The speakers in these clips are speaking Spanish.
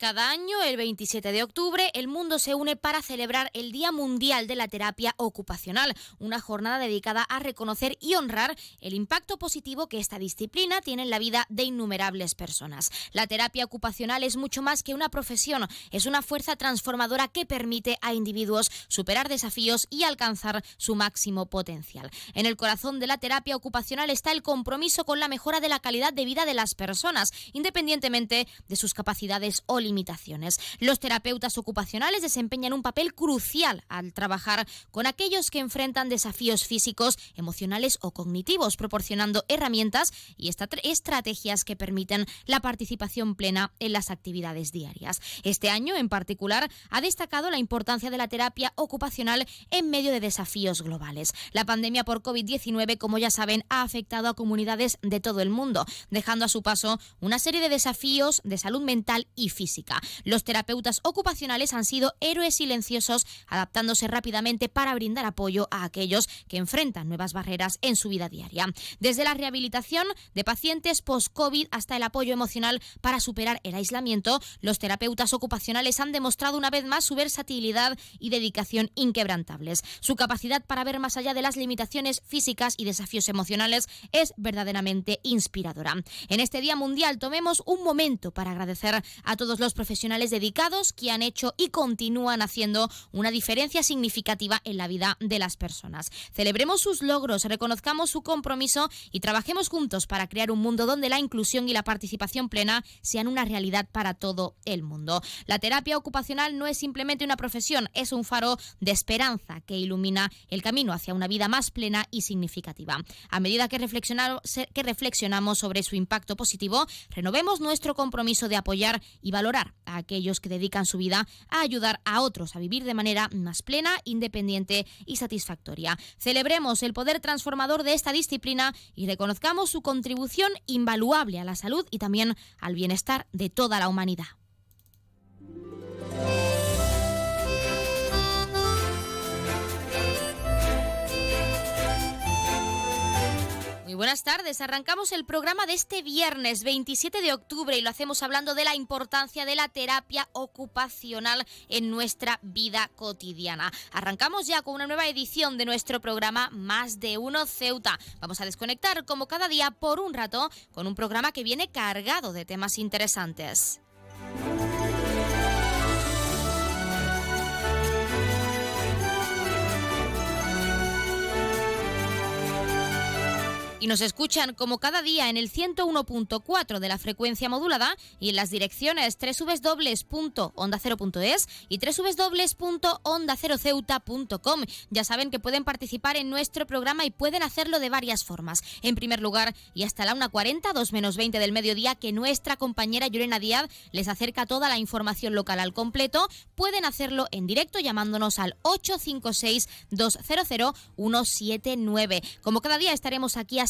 Cada año, el 27 de octubre, el mundo se une para celebrar el Día Mundial de la Terapia Ocupacional, una jornada dedicada a reconocer y honrar el impacto positivo que esta disciplina tiene en la vida de innumerables personas. La terapia ocupacional es mucho más que una profesión, es una fuerza transformadora que permite a individuos superar desafíos y alcanzar su máximo potencial. En el corazón de la terapia ocupacional está el compromiso con la mejora de la calidad de vida de las personas, independientemente de sus capacidades o limitaciones. Los terapeutas ocupacionales desempeñan un papel crucial al trabajar con aquellos que enfrentan desafíos físicos, emocionales o cognitivos, proporcionando herramientas y estrategias que permiten la participación plena en las actividades diarias. Este año, en particular, ha destacado la importancia de la terapia ocupacional en medio de desafíos globales. La pandemia por COVID-19, como ya saben, ha afectado a comunidades de todo el mundo, dejando a su paso una serie de desafíos de salud mental y física. Los terapeutas ocupacionales han sido héroes silenciosos, adaptándose rápidamente para brindar apoyo a aquellos que enfrentan nuevas barreras en su vida diaria. Desde la rehabilitación de pacientes post-COVID hasta el apoyo emocional para superar el aislamiento, los terapeutas ocupacionales han demostrado una vez más su versatilidad y dedicación inquebrantables. Su capacidad para ver más allá de las limitaciones físicas y desafíos emocionales es verdaderamente inspiradora. En este Día Mundial tomemos un momento para agradecer a todos los profesionales dedicados que han hecho y continúan haciendo una diferencia significativa en la vida de las personas. Celebremos sus logros, reconozcamos su compromiso y trabajemos juntos para crear un mundo donde la inclusión y la participación plena sean una realidad para todo el mundo. La terapia ocupacional no es simplemente una profesión, es un faro de esperanza que ilumina el camino hacia una vida más plena y significativa. A medida que reflexionamos, sobre su impacto positivo, renovemos nuestro compromiso de apoyar y valorar a aquellos que dedican su vida a ayudar a otros a vivir de manera más plena, independiente y satisfactoria. Celebremos el poder transformador de esta disciplina y reconozcamos su contribución invaluable a la salud y también al bienestar de toda la humanidad. Muy buenas tardes. Arrancamos el programa de este viernes 27 de octubre y lo hacemos hablando de la importancia de la terapia ocupacional en nuestra vida cotidiana. Arrancamos ya con una nueva edición de nuestro programa Más de Uno Ceuta. Vamos a desconectar como cada día por un rato con un programa que viene cargado de temas interesantes. Y nos escuchan como cada día en el 101.4 de la frecuencia modulada y en las direcciones www.ondacero.es y www.ondaceroceuta.com. Ya saben que pueden participar en nuestro programa y pueden hacerlo de varias formas. En primer lugar, y hasta la 1.40, 2 menos 20 del mediodía, que nuestra compañera Llorena Díaz les acerca toda la información local al completo, pueden hacerlo en directo llamándonos al 856 200 179. Como cada día estaremos aquí hasta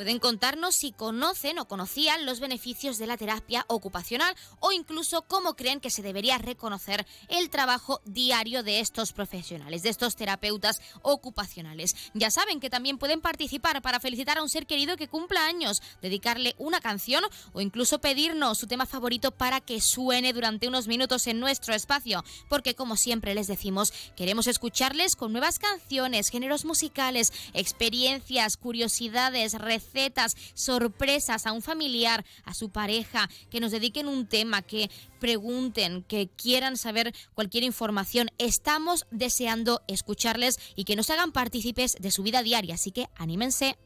Pueden contarnos si conocen o conocían los beneficios de la terapia ocupacional o incluso cómo creen que se debería reconocer el trabajo diario de estos profesionales, de estos terapeutas ocupacionales. Ya saben que también pueden participar para felicitar a un ser querido que cumpla años, dedicarle una canción o incluso pedirnos su tema favorito para que suene durante unos minutos en nuestro espacio, porque como siempre les decimos, queremos escucharles con nuevas canciones, géneros musicales, experiencias, curiosidades, recetas, recetas, sorpresas a un familiar, a su pareja, que nos dediquen un tema, que pregunten, que quieran saber cualquier información. Estamos deseando escucharles y que nos hagan partícipes de su vida diaria, así que anímense.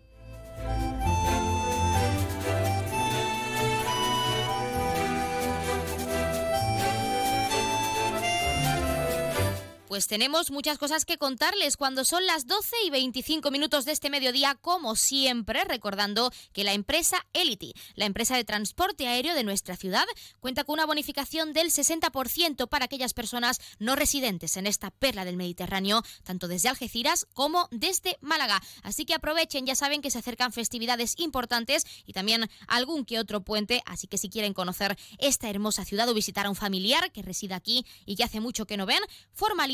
Pues tenemos muchas cosas que contarles cuando son las 12 y 25 minutos de este mediodía, como siempre, recordando que la empresa Elity, la empresa de transporte aéreo de nuestra ciudad, cuenta con una bonificación del 60% para aquellas personas no residentes en esta perla del Mediterráneo, tanto desde Algeciras como desde Málaga. Así que aprovechen, ya saben que se acercan festividades importantes y también algún que otro puente, así que si quieren conocer esta hermosa ciudad o visitar a un familiar que reside aquí y que hace mucho que no ven, formalicen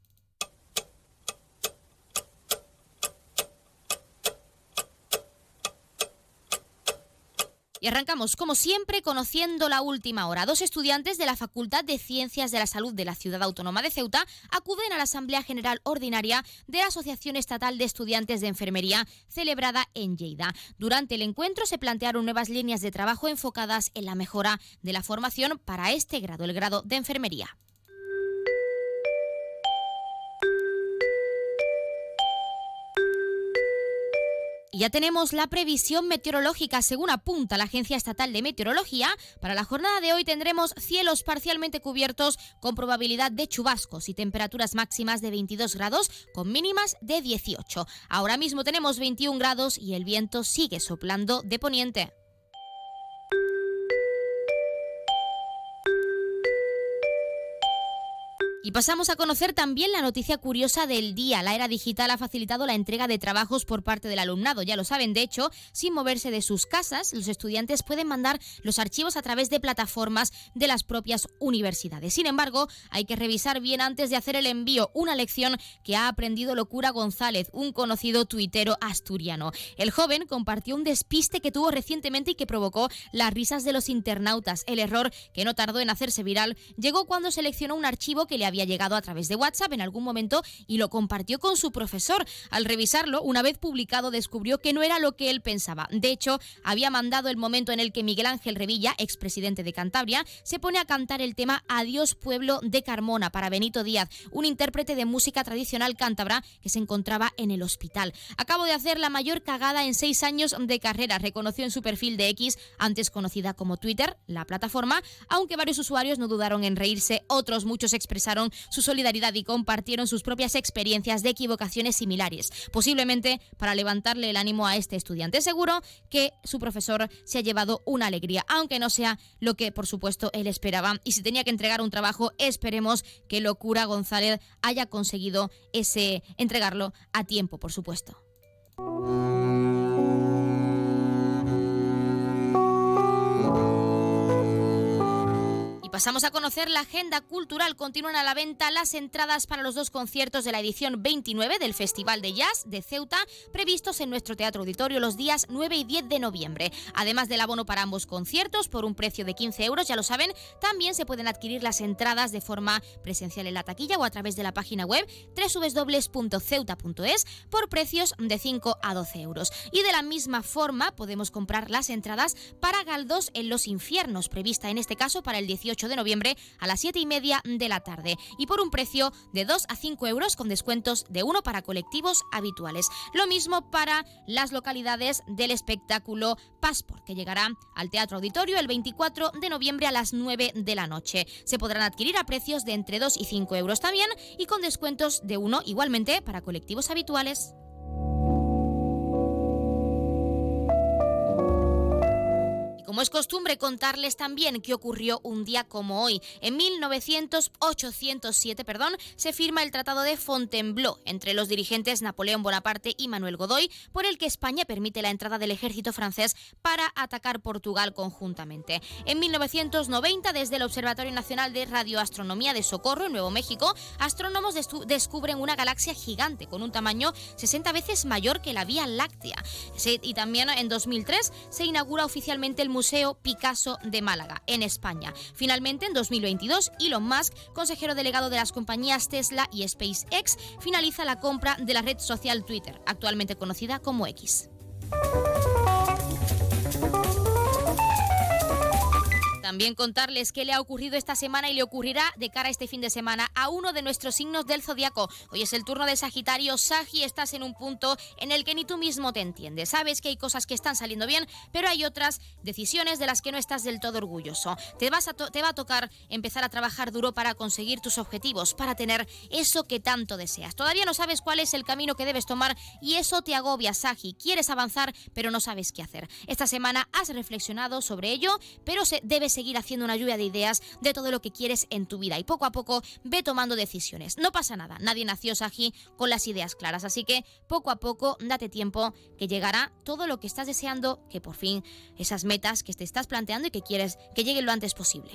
Y arrancamos, como siempre, conociendo la última hora. Dos estudiantes de la Facultad de Ciencias de la Salud de la Ciudad Autónoma de Ceuta acuden a la Asamblea General Ordinaria de la Asociación Estatal de Estudiantes de Enfermería, celebrada en Lleida. Durante el encuentro se plantearon nuevas líneas de trabajo enfocadas en la mejora de la formación para este grado, el grado de enfermería. Ya tenemos la previsión meteorológica según apunta la Agencia Estatal de Meteorología. Para la jornada de hoy tendremos cielos parcialmente cubiertos con probabilidad de chubascos y temperaturas máximas de 22 grados con mínimas de 18. Ahora mismo tenemos 21 grados y el viento sigue soplando de poniente. Y pasamos a conocer también la noticia curiosa del día. La era digital ha facilitado la entrega de trabajos por parte del alumnado. Ya lo saben, de hecho, sin moverse de sus casas, los estudiantes pueden mandar los archivos a través de plataformas de las propias universidades. Sin embargo, hay que revisar bien antes de hacer el envío una lección que ha aprendido Locura González, un conocido tuitero asturiano. El joven compartió un despiste que tuvo recientemente y que provocó las risas de los internautas. El error, que no tardó en hacerse viral, llegó cuando seleccionó un archivo que le había llegado a través de WhatsApp en algún momento y lo compartió con su profesor. Al revisarlo, una vez publicado, descubrió que no era lo que él pensaba. De hecho, había mandado el momento en el que Miguel Ángel Revilla, expresidente de Cantabria, se pone a cantar el tema Adiós pueblo de Carmona para Benito Díaz, un intérprete de música tradicional cántabra que se encontraba en el hospital. Acabo de hacer la mayor cagada en seis años de carrera, reconoció en su perfil de X, antes conocida como Twitter, la plataforma, aunque varios usuarios no dudaron en reírse, otros muchos expresaron su solidaridad y compartieron sus propias experiencias de equivocaciones similares, posiblemente para levantarle el ánimo a este estudiante. Seguro que su profesor se ha llevado una alegría, aunque no sea lo que por supuesto él esperaba. Y si tenía que entregar un trabajo, esperemos que Locura González haya conseguido ese entregarlo a tiempo, por supuesto. Pasamos a conocer la agenda cultural. Continúan a la venta las entradas para los dos conciertos de la edición 29 del Festival de Jazz de Ceuta, previstos en nuestro Teatro Auditorio los días 9 y 10 de noviembre. Además del abono para ambos conciertos, por un precio de 15 euros, ya lo saben, también se pueden adquirir las entradas de forma presencial en la taquilla o a través de la página web www.ceuta.es por precios de 5 a 12 euros. Y de la misma forma podemos comprar las entradas para Galdos en los Infiernos, prevista en este caso para el 18 de noviembre a las 7 y media de la tarde y por un precio de 2 a 5 euros con descuentos de 1 para colectivos habituales. Lo mismo para las localidades del espectáculo Passport, que llegará al Teatro Auditorio el 24 de noviembre a las 9 de la noche. Se podrán adquirir a precios de entre 2 y 5 euros también y con descuentos de 1 igualmente para colectivos habituales. Como es costumbre contarles también qué ocurrió un día como hoy. En 1807 perdón, se firma el Tratado de Fontainebleau entre los dirigentes Napoleón Bonaparte y Manuel Godoy, por el que España permite la entrada del ejército francés para atacar Portugal conjuntamente. En 1990, desde el Observatorio Nacional de Radioastronomía de Socorro, en Nuevo México, astrónomos descubren una galaxia gigante con un tamaño 60 veces mayor que la Vía Láctea. Y también en 2003 se inaugura oficialmente el Museo Museo Picasso de Málaga, en España. Finalmente, en 2022, Elon Musk, consejero delegado de las compañías Tesla y SpaceX, finaliza la compra de la red social Twitter, actualmente conocida como X. También contarles qué le ha ocurrido esta semana y le ocurrirá de cara a este fin de semana a uno de nuestros signos del zodiaco. Hoy es el turno de Sagitario. Sagi, estás en un punto en el que ni tú mismo te entiendes. Sabes que hay cosas que están saliendo bien, pero hay otras decisiones de las que no estás del todo orgulloso. Te, vas a te va a tocar empezar a trabajar duro para conseguir tus objetivos, para tener eso que tanto deseas. Todavía no sabes cuál es el camino que debes tomar y eso te agobia, Sagi. Quieres avanzar, pero no sabes qué hacer. Esta semana has reflexionado sobre ello, pero se debes seguir haciendo una lluvia de ideas de todo lo que quieres en tu vida y poco a poco ve tomando decisiones. No pasa nada, nadie nació Sagi con las ideas claras, así que poco a poco date tiempo que llegará todo lo que estás deseando, que por fin esas metas que te estás planteando y que quieres que lleguen lo antes posible.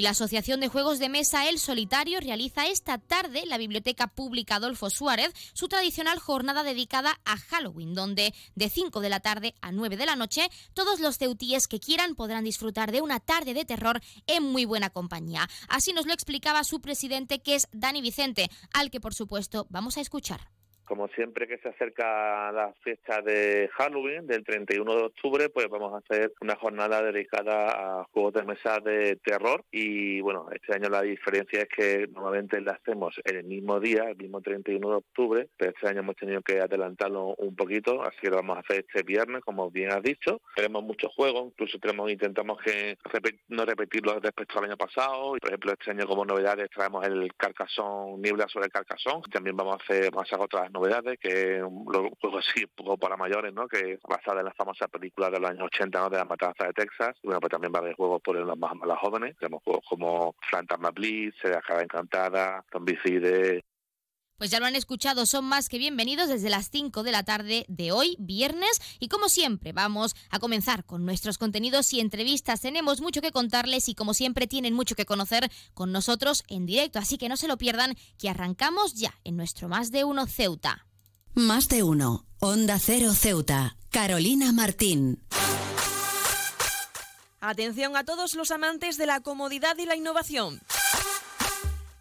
La Asociación de Juegos de Mesa El Solitario realiza esta tarde la Biblioteca Pública Adolfo Suárez su tradicional jornada dedicada a Halloween, donde de 5 de la tarde a 9 de la noche todos los ceutíes que quieran podrán disfrutar de una tarde de terror en muy buena compañía. Así nos lo explicaba su presidente que es Dani Vicente, al que por supuesto vamos a escuchar. Como siempre que se acerca la fecha de Halloween, del 31 de octubre, pues vamos a hacer una jornada dedicada a juegos de mesa de terror. Y bueno, este año la diferencia es que normalmente la hacemos el mismo día, el mismo 31 de octubre, pero este año hemos tenido que adelantarlo un poquito, así que lo vamos a hacer este viernes, como bien has dicho. Tenemos muchos juegos, incluso tenemos intentamos que no repetirlo respecto al año pasado. Por ejemplo, este año como novedades traemos el Carcasón, Niebla sobre el Carcasón. También vamos a hacer, vamos a hacer otras novedades, que lo juego así un poco para mayores, ¿no? Que basada en la famosa película de los años 80, ¿no? De la matanza de Texas. Bueno, pues también va a haber juegos por los más, más jóvenes. Tenemos juegos como Fantasma Blitz, Se Cara Encantada, Zombicide, pues ya lo han escuchado, son más que bienvenidos desde las 5 de la tarde de hoy, viernes, y como siempre vamos a comenzar con nuestros contenidos y entrevistas. Tenemos mucho que contarles y como siempre tienen mucho que conocer con nosotros en directo, así que no se lo pierdan, que arrancamos ya en nuestro Más de Uno Ceuta. Más de Uno, Onda Cero Ceuta, Carolina Martín. Atención a todos los amantes de la comodidad y la innovación.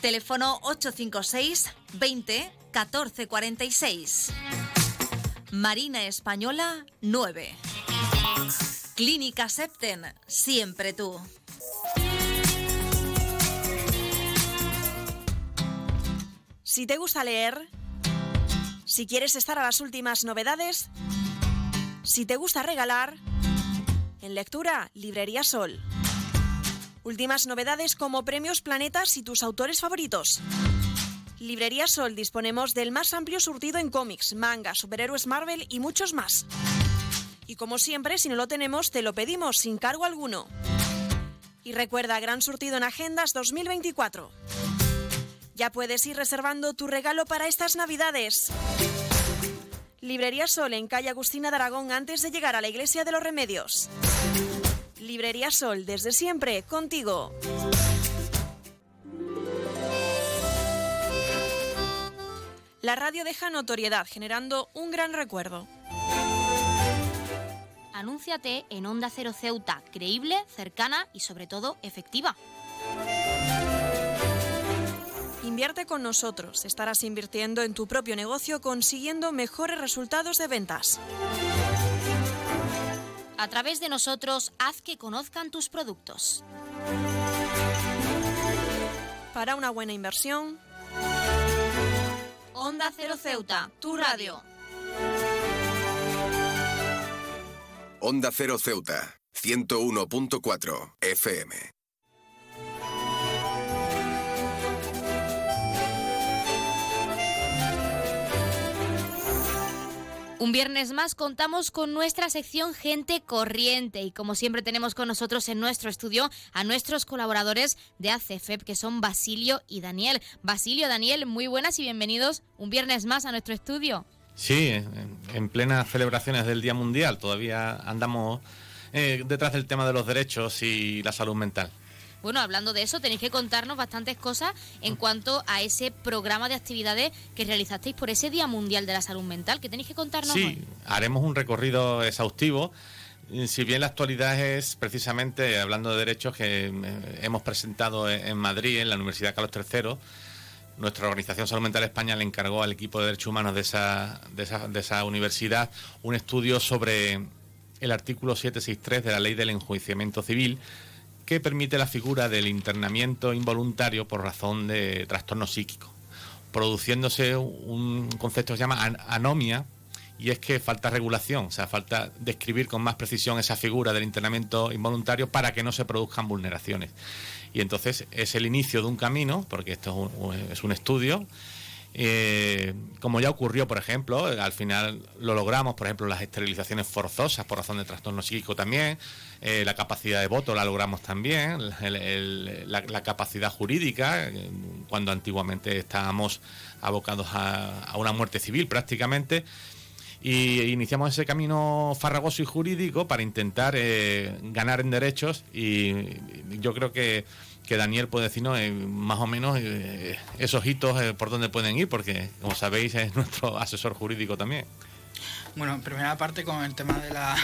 Teléfono 856 20 14 46. Marina Española 9. Clínica Septen, siempre tú. Si te gusta leer, si quieres estar a las últimas novedades, si te gusta regalar, en lectura, Librería Sol. Últimas novedades como premios Planetas y tus autores favoritos. Librería Sol disponemos del más amplio surtido en cómics, manga, superhéroes Marvel y muchos más. Y como siempre, si no lo tenemos, te lo pedimos sin cargo alguno. Y recuerda, gran surtido en Agendas 2024. Ya puedes ir reservando tu regalo para estas Navidades. Librería Sol en calle Agustina de Aragón antes de llegar a la Iglesia de los Remedios. Librería Sol, desde siempre, contigo. La radio deja notoriedad, generando un gran recuerdo. Anúnciate en Onda Cero Ceuta, creíble, cercana y sobre todo efectiva. Invierte con nosotros. Estarás invirtiendo en tu propio negocio consiguiendo mejores resultados de ventas. A través de nosotros, haz que conozcan tus productos. Para una buena inversión, Onda Cero Ceuta, tu radio. Onda Cero Ceuta, 101.4 FM. Un viernes más contamos con nuestra sección Gente Corriente y como siempre tenemos con nosotros en nuestro estudio a nuestros colaboradores de ACFEP que son Basilio y Daniel. Basilio, Daniel, muy buenas y bienvenidos un viernes más a nuestro estudio. Sí, en plenas celebraciones del Día Mundial todavía andamos eh, detrás del tema de los derechos y la salud mental. Bueno, hablando de eso, tenéis que contarnos bastantes cosas en cuanto a ese programa de actividades que realizasteis por ese Día Mundial de la Salud Mental, que tenéis que contarnos Sí, hoy. haremos un recorrido exhaustivo. Y Si bien la actualidad es precisamente, hablando de derechos, que eh, hemos presentado en en Madrid, en la Universidad Carlos III, nuestra organización Salud Mental España le encargó al equipo de derechos humanos de esa, de esa, de esa universidad un estudio sobre el artículo 763 de la Ley del Enjuiciamiento Civil, que permite la figura del internamiento involuntario por razón de trastorno psíquico, produciéndose un concepto que se llama an- anomia, y es que falta regulación, o sea, falta describir con más precisión esa figura del internamiento involuntario para que no se produzcan vulneraciones. Y entonces es el inicio de un camino, porque esto es un, es un estudio, eh, como ya ocurrió, por ejemplo, al final lo logramos, por ejemplo, las esterilizaciones forzosas por razón de trastorno psíquico también, eh, la capacidad de voto la logramos también, la, capacidad jurídica, cuando antiguamente estábamos abocados a, a una muerte civil prácticamente. Y iniciamos ese camino farragoso y jurídico para intentar eh, ganar en derechos y yo creo que, que Daniel puede decirnos eh, más o menos esos hitos por dónde pueden ir, porque como sabéis es nuestro asesor jurídico también. Bueno, en primera parte con el tema de la,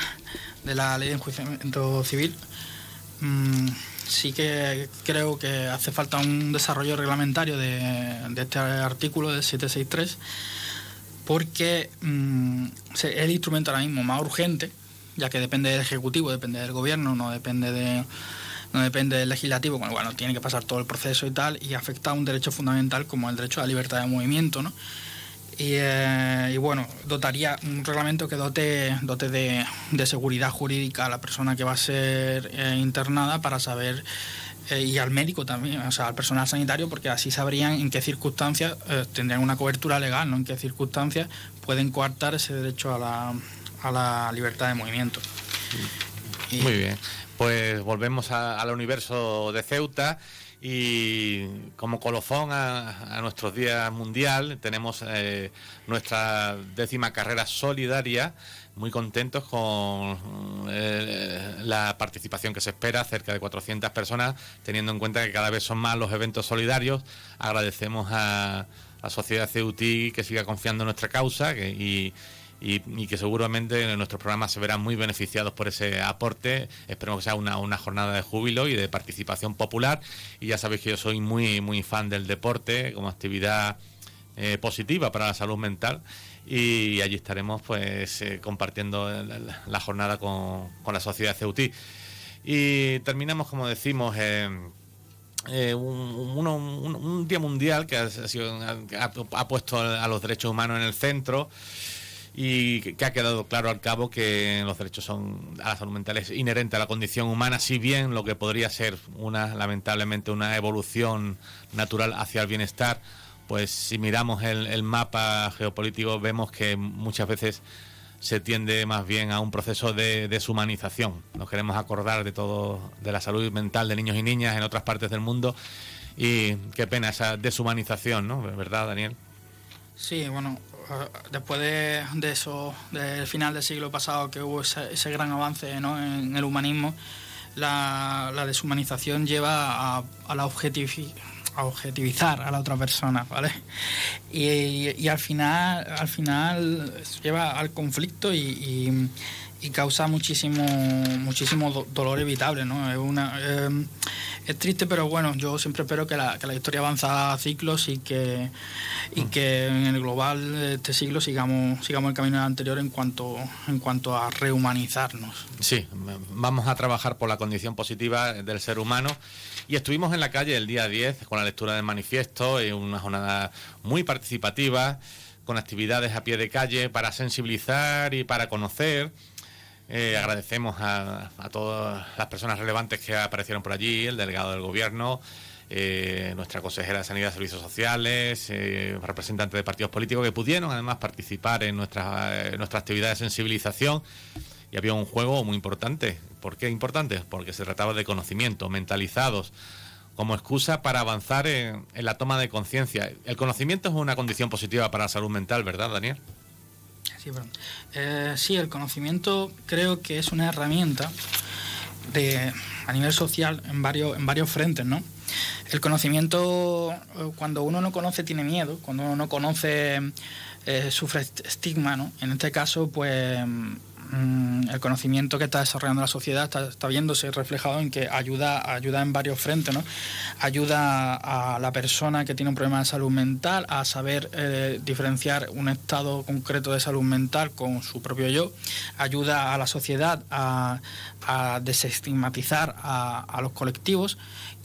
de la ley de enjuiciamiento civil, mm, sí que creo que hace falta un desarrollo reglamentario de, este artículo del 763 porque mm, es el instrumento ahora mismo más urgente, ya que depende del Ejecutivo, depende del Gobierno, no depende de no depende del legislativo, bueno, bueno, tiene que pasar todo el proceso y tal, y afecta a un derecho fundamental como el derecho a la libertad de movimiento, ¿no? Y, eh, y bueno, dotaría un reglamento que dote, dote de, de seguridad jurídica a la persona que va a ser eh, internada para saber, eh, y al médico también, o sea, al personal sanitario, porque así sabrían en qué circunstancias eh, tendrían una cobertura legal, ¿no? En qué circunstancias pueden coartar ese derecho a la, a la libertad de movimiento. Y- Muy bien, pues volvemos a- al universo de Ceuta y como colofón a, nuestros días mundial tenemos eh, nuestra décima carrera solidaria. Muy contentos con eh, la participación que se espera, cerca de 400 personas, teniendo en cuenta que cada vez son más los eventos solidarios. Agradecemos a la sociedad Ceutí que siga confiando en nuestra causa y, y, que seguramente nuestros programas se verán muy beneficiados por ese aporte. Esperemos que sea una, una jornada de júbilo y de participación popular. Y ya sabéis que yo soy muy, muy fan del deporte como actividad eh, positiva para la salud mental y allí estaremos pues eh, compartiendo la, jornada con, la sociedad Ceutí. Y terminamos, como decimos, eh, un, día mundial que ha, sido, ha, puesto a los derechos humanos en el centro y que, ha quedado claro al cabo que los derechos son a la salud mental es inherente a la condición humana, si bien lo que podría ser una lamentablemente una evolución natural hacia el bienestar, pues si miramos el, el mapa geopolítico vemos que muchas veces se tiende más bien a un proceso de deshumanización. Nos queremos acordar de todo, de la salud mental de niños y niñas en otras partes del mundo y qué pena esa deshumanización, ¿no? ¿Verdad, Daniel? Sí, bueno, después de, eso, del final del siglo pasado, que hubo ese, gran avance en el humanismo, la, deshumanización lleva a, la objetivizar a la otra persona, ¿vale? Y, al final, al final lleva al conflicto y, causa muchísimo, muchísimo dolor evitable, ¿no? Es una eh, es triste, pero bueno, yo siempre espero que la, que la historia avanza a ciclos y que, y que en el global de este siglo sigamos, sigamos el camino anterior en cuanto, en cuanto a rehumanizarnos. Sí, vamos a trabajar por la condición positiva del ser humano y estuvimos en la calle el día 10 con la lectura del manifiesto, y una jornada muy participativa, con actividades a pie de calle para sensibilizar y para conocer. Eh, agradecemos a, todas las personas relevantes que aparecieron por allí, el delegado del gobierno, eh, nuestra consejera de Sanidad y Servicios Sociales, eh, representantes de partidos políticos que pudieron además participar en nuestra, en nuestra actividad de sensibilización y había un juego muy importante. ¿Por qué importante? Porque se trataba de conocimiento, mentalizados, como excusa para avanzar en, la toma de conciencia. El conocimiento es una condición positiva para la salud mental, ¿verdad, Daniel? Sí, eh, sí, el conocimiento creo que es una herramienta de, a nivel social en varios, en varios frentes, ¿no? El conocimiento, eh, cuando uno no conoce, tiene miedo, cuando uno no conoce, eh, sufre estigma, ¿no? En este caso, pues Mm, el conocimiento que está desarrollando la sociedad está, viéndose reflejado en que ayuda, ayuda en varios frentes, ¿no? Ayuda a la persona que tiene un problema de salud mental a saber eh, diferenciar un estado concreto de salud mental con su propio yo, ayuda a la sociedad a, desestigmatizar a los colectivos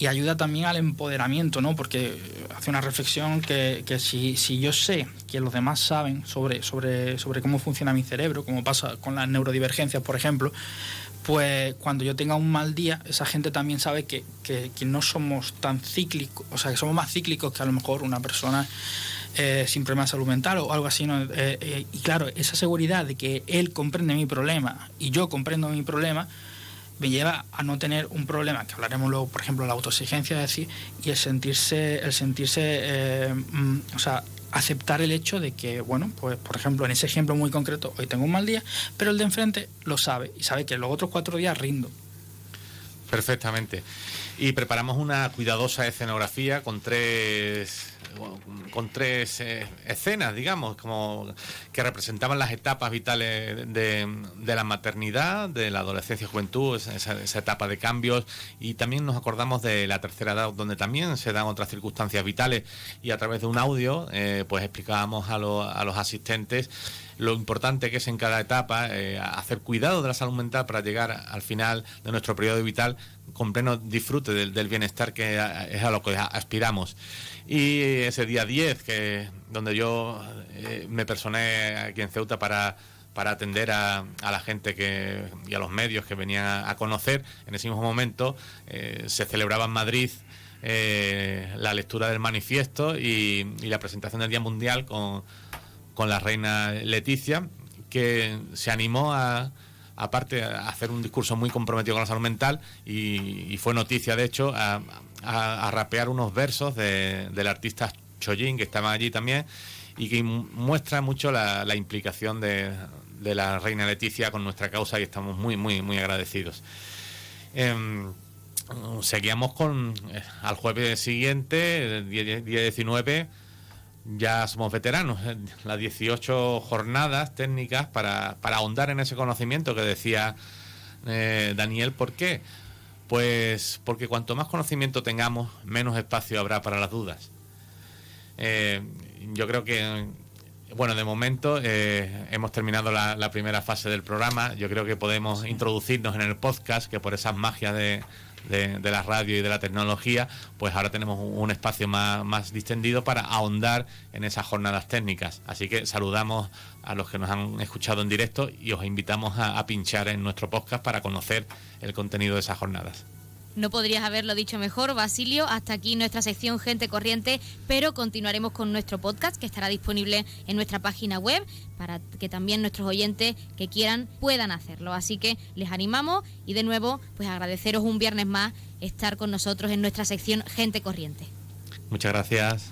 y ayuda también al empoderamiento, ¿no? Porque hace una reflexión que, que si, si, yo sé que los demás saben sobre, sobre, sobre cómo funciona mi cerebro, como pasa con las neurodivergencias, por ejemplo, pues cuando yo tenga un mal día, esa gente también sabe que, que, no somos tan cíclicos, o sea, que somos más cíclicos que a lo mejor una persona eh, sin problema de salud mental o algo así. ¿no? Eh, eh, y claro, esa seguridad de que él comprende mi problema y yo comprendo mi problema, me lleva a no tener un problema, que hablaremos luego, por ejemplo, la autoexigencia, decir, y el sentirse, el sentirse, eh, mm, o sea, aceptar el hecho de que, bueno, pues por ejemplo, en ese ejemplo muy concreto, hoy tengo un mal día, pero el de enfrente lo sabe y sabe que los otros cuatro días rindo. Perfectamente. Y preparamos una cuidadosa escenografía con tres con tres eh, escenas, digamos, como que representaban las etapas vitales de, la maternidad, de la adolescencia y juventud, esa, etapa de cambios, y también nos acordamos de la tercera edad, donde también se dan otras circunstancias vitales, y a través de un audio, eh, pues explicábamos a, a los asistentes lo importante que es en cada etapa eh, hacer cuidado de la salud mental para llegar al final de nuestro periodo vital con pleno disfrute del, bienestar que es a lo que aspiramos. Y ese día 10, que, donde yo eh, me personé aquí en Ceuta para para atender a, la gente que, y a los medios que venían a, conocer. En ese mismo momento eh, se celebraba en Madrid la lectura del manifiesto y, la presentación del Día Mundial con, con la reina Leticia, que se animó a, aparte, a hacer un discurso muy comprometido con la salud mental y, fue noticia, de hecho, a, rapear unos versos de, del artista Choyin, que estaba allí también, y que muestra mucho la, implicación de, la reina Leticia con nuestra causa y estamos muy, muy, muy agradecidos. Em, seguíamos con eh, al jueves siguiente, el día 19 ya somos veteranos, ¿eh? las 18 jornadas técnicas para, ahondar en ese conocimiento que decía eh, Daniel. ¿Por qué? Pues porque cuanto más conocimiento tengamos, menos espacio habrá para las dudas. Eh, yo creo que bueno, de momento eh, hemos terminado la, primera fase del programa. Yo creo que podemos introducirnos en el podcast, que por esas magias de, la radio y de la tecnología, pues ahora tenemos un, espacio más, distendido para ahondar en esas jornadas técnicas. Así que saludamos a los que nos han escuchado en directo y os invitamos a pinchar en nuestro podcast para conocer el contenido de esas jornadas. No podrías haberlo dicho mejor, Basilio. Hasta aquí nuestra sección Gente Corriente, pero continuaremos con nuestro podcast que estará disponible en nuestra página web para que también nuestros oyentes que quieran puedan hacerlo. Así que les animamos y de nuevo, pues agradeceros un viernes más estar con nosotros en nuestra sección Gente Corriente. Muchas gracias.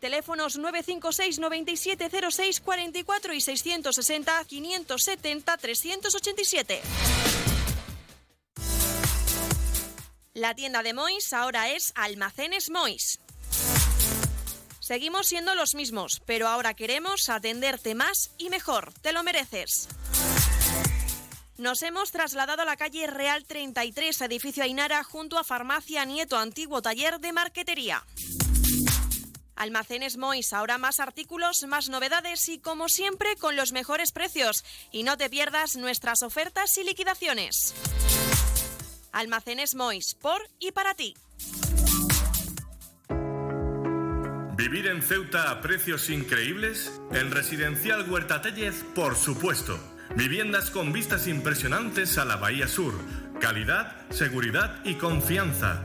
Teléfonos 956 9706 44 y 660 570 387. La tienda de Mois ahora es Almacenes Mois. Seguimos siendo los mismos, pero ahora queremos atenderte más y mejor. Te lo mereces. Nos hemos trasladado a la calle Real 33, edificio Ainara, junto a Farmacia Nieto, antiguo taller de marquetería. Almacenes Mois, ahora más artículos, más novedades y como siempre con los mejores precios. Y no te pierdas nuestras ofertas y liquidaciones. Almacenes Mois, por y para ti. ¿Vivir en Ceuta a precios increíbles? En Residencial Huerta Tellez, por supuesto. Viviendas con vistas impresionantes a la Bahía Sur. Calidad, seguridad y confianza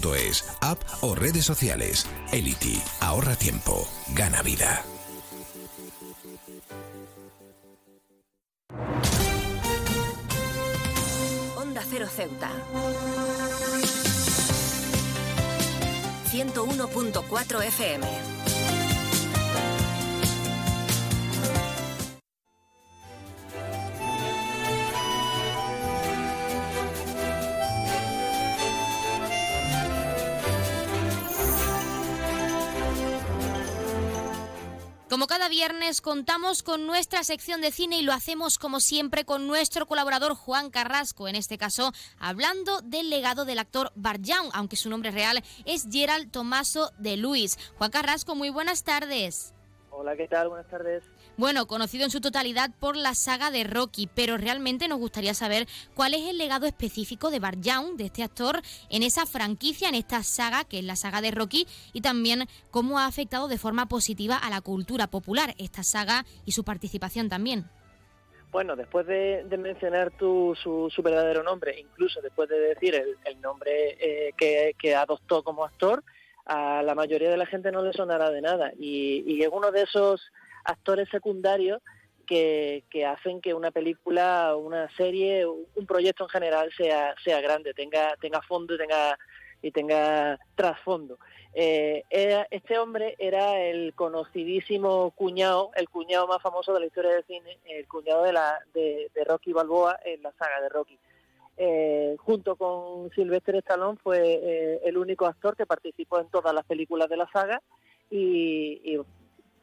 es, app o redes sociales. Elity, ahorra tiempo, gana vida. Onda Cero Ceuta. 101.4 FM. Como cada viernes contamos con nuestra sección de cine y lo hacemos como siempre con nuestro colaborador Juan Carrasco, en este caso hablando del legado del actor Bart Young, aunque su nombre real es Gerald Tomaso de Luis. Juan Carrasco, muy buenas tardes. Hola, ¿qué tal? Buenas tardes. Bueno, conocido en su totalidad por la saga de Rocky, pero realmente nos gustaría saber cuál es el legado específico de Bart Young, de este actor, en esa franquicia, en esta saga, que es la saga de Rocky, y también cómo ha afectado de forma positiva a la cultura popular esta saga y su participación también. Bueno, después de, mencionar tu, su, verdadero nombre, incluso después de decir el, nombre eh, que adoptó como actor, a la mayoría de la gente no le sonará de nada. Y, es uno de esos actores secundarios que, hacen que una película, una serie, un proyecto en general sea, sea grande, tenga, tenga fondo y tenga, y tenga trasfondo. Eh, este hombre era el conocidísimo cuñado, el cuñado más famoso de la historia del cine, el cuñado de, la, de Rocky Balboa en la saga de Rocky. Eh, junto con Sylvester Stallone fue eh, el único actor que participó en todas las películas de la saga y,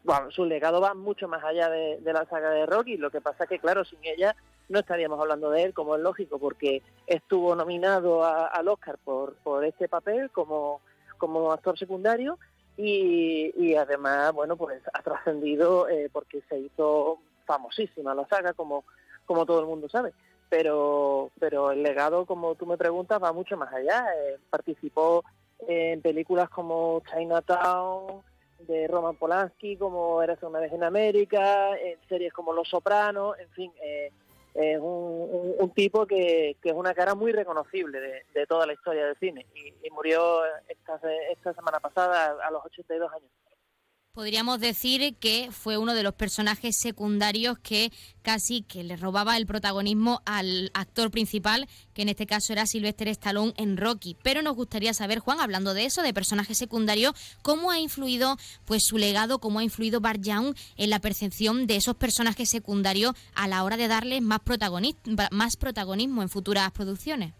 bueno, su legado va mucho más allá de, la saga de Rocky, lo que pasa que claro, sin ella no estaríamos hablando de él, como es lógico, porque estuvo nominado al Oscar por, por este papel como, como actor secundario y, además, bueno, pues ha trascendido eh, porque se hizo famosísima la saga, como, como todo el mundo sabe pero, pero el legado, como tú me preguntas, va mucho más allá. Eh, participó en películas como Chinatown, de Roman Polanski, como Eres una vez en América, en series como Los Sopranos, en fin, eh, es un, tipo que, que, es una cara muy reconocible de, toda la historia del cine y, y murió esta, esta semana pasada a los 82 años. Podríamos decir que fue uno de los personajes secundarios que casi que le robaba el protagonismo al actor principal, que en este caso era Sylvester Stallone en Rocky. Pero nos gustaría saber, Juan, hablando de eso, de personajes secundarios, cómo ha influido pues su legado, cómo ha influido Bart Young en la percepción de esos personajes secundarios a la hora de darles más, más protagonismo en futuras producciones.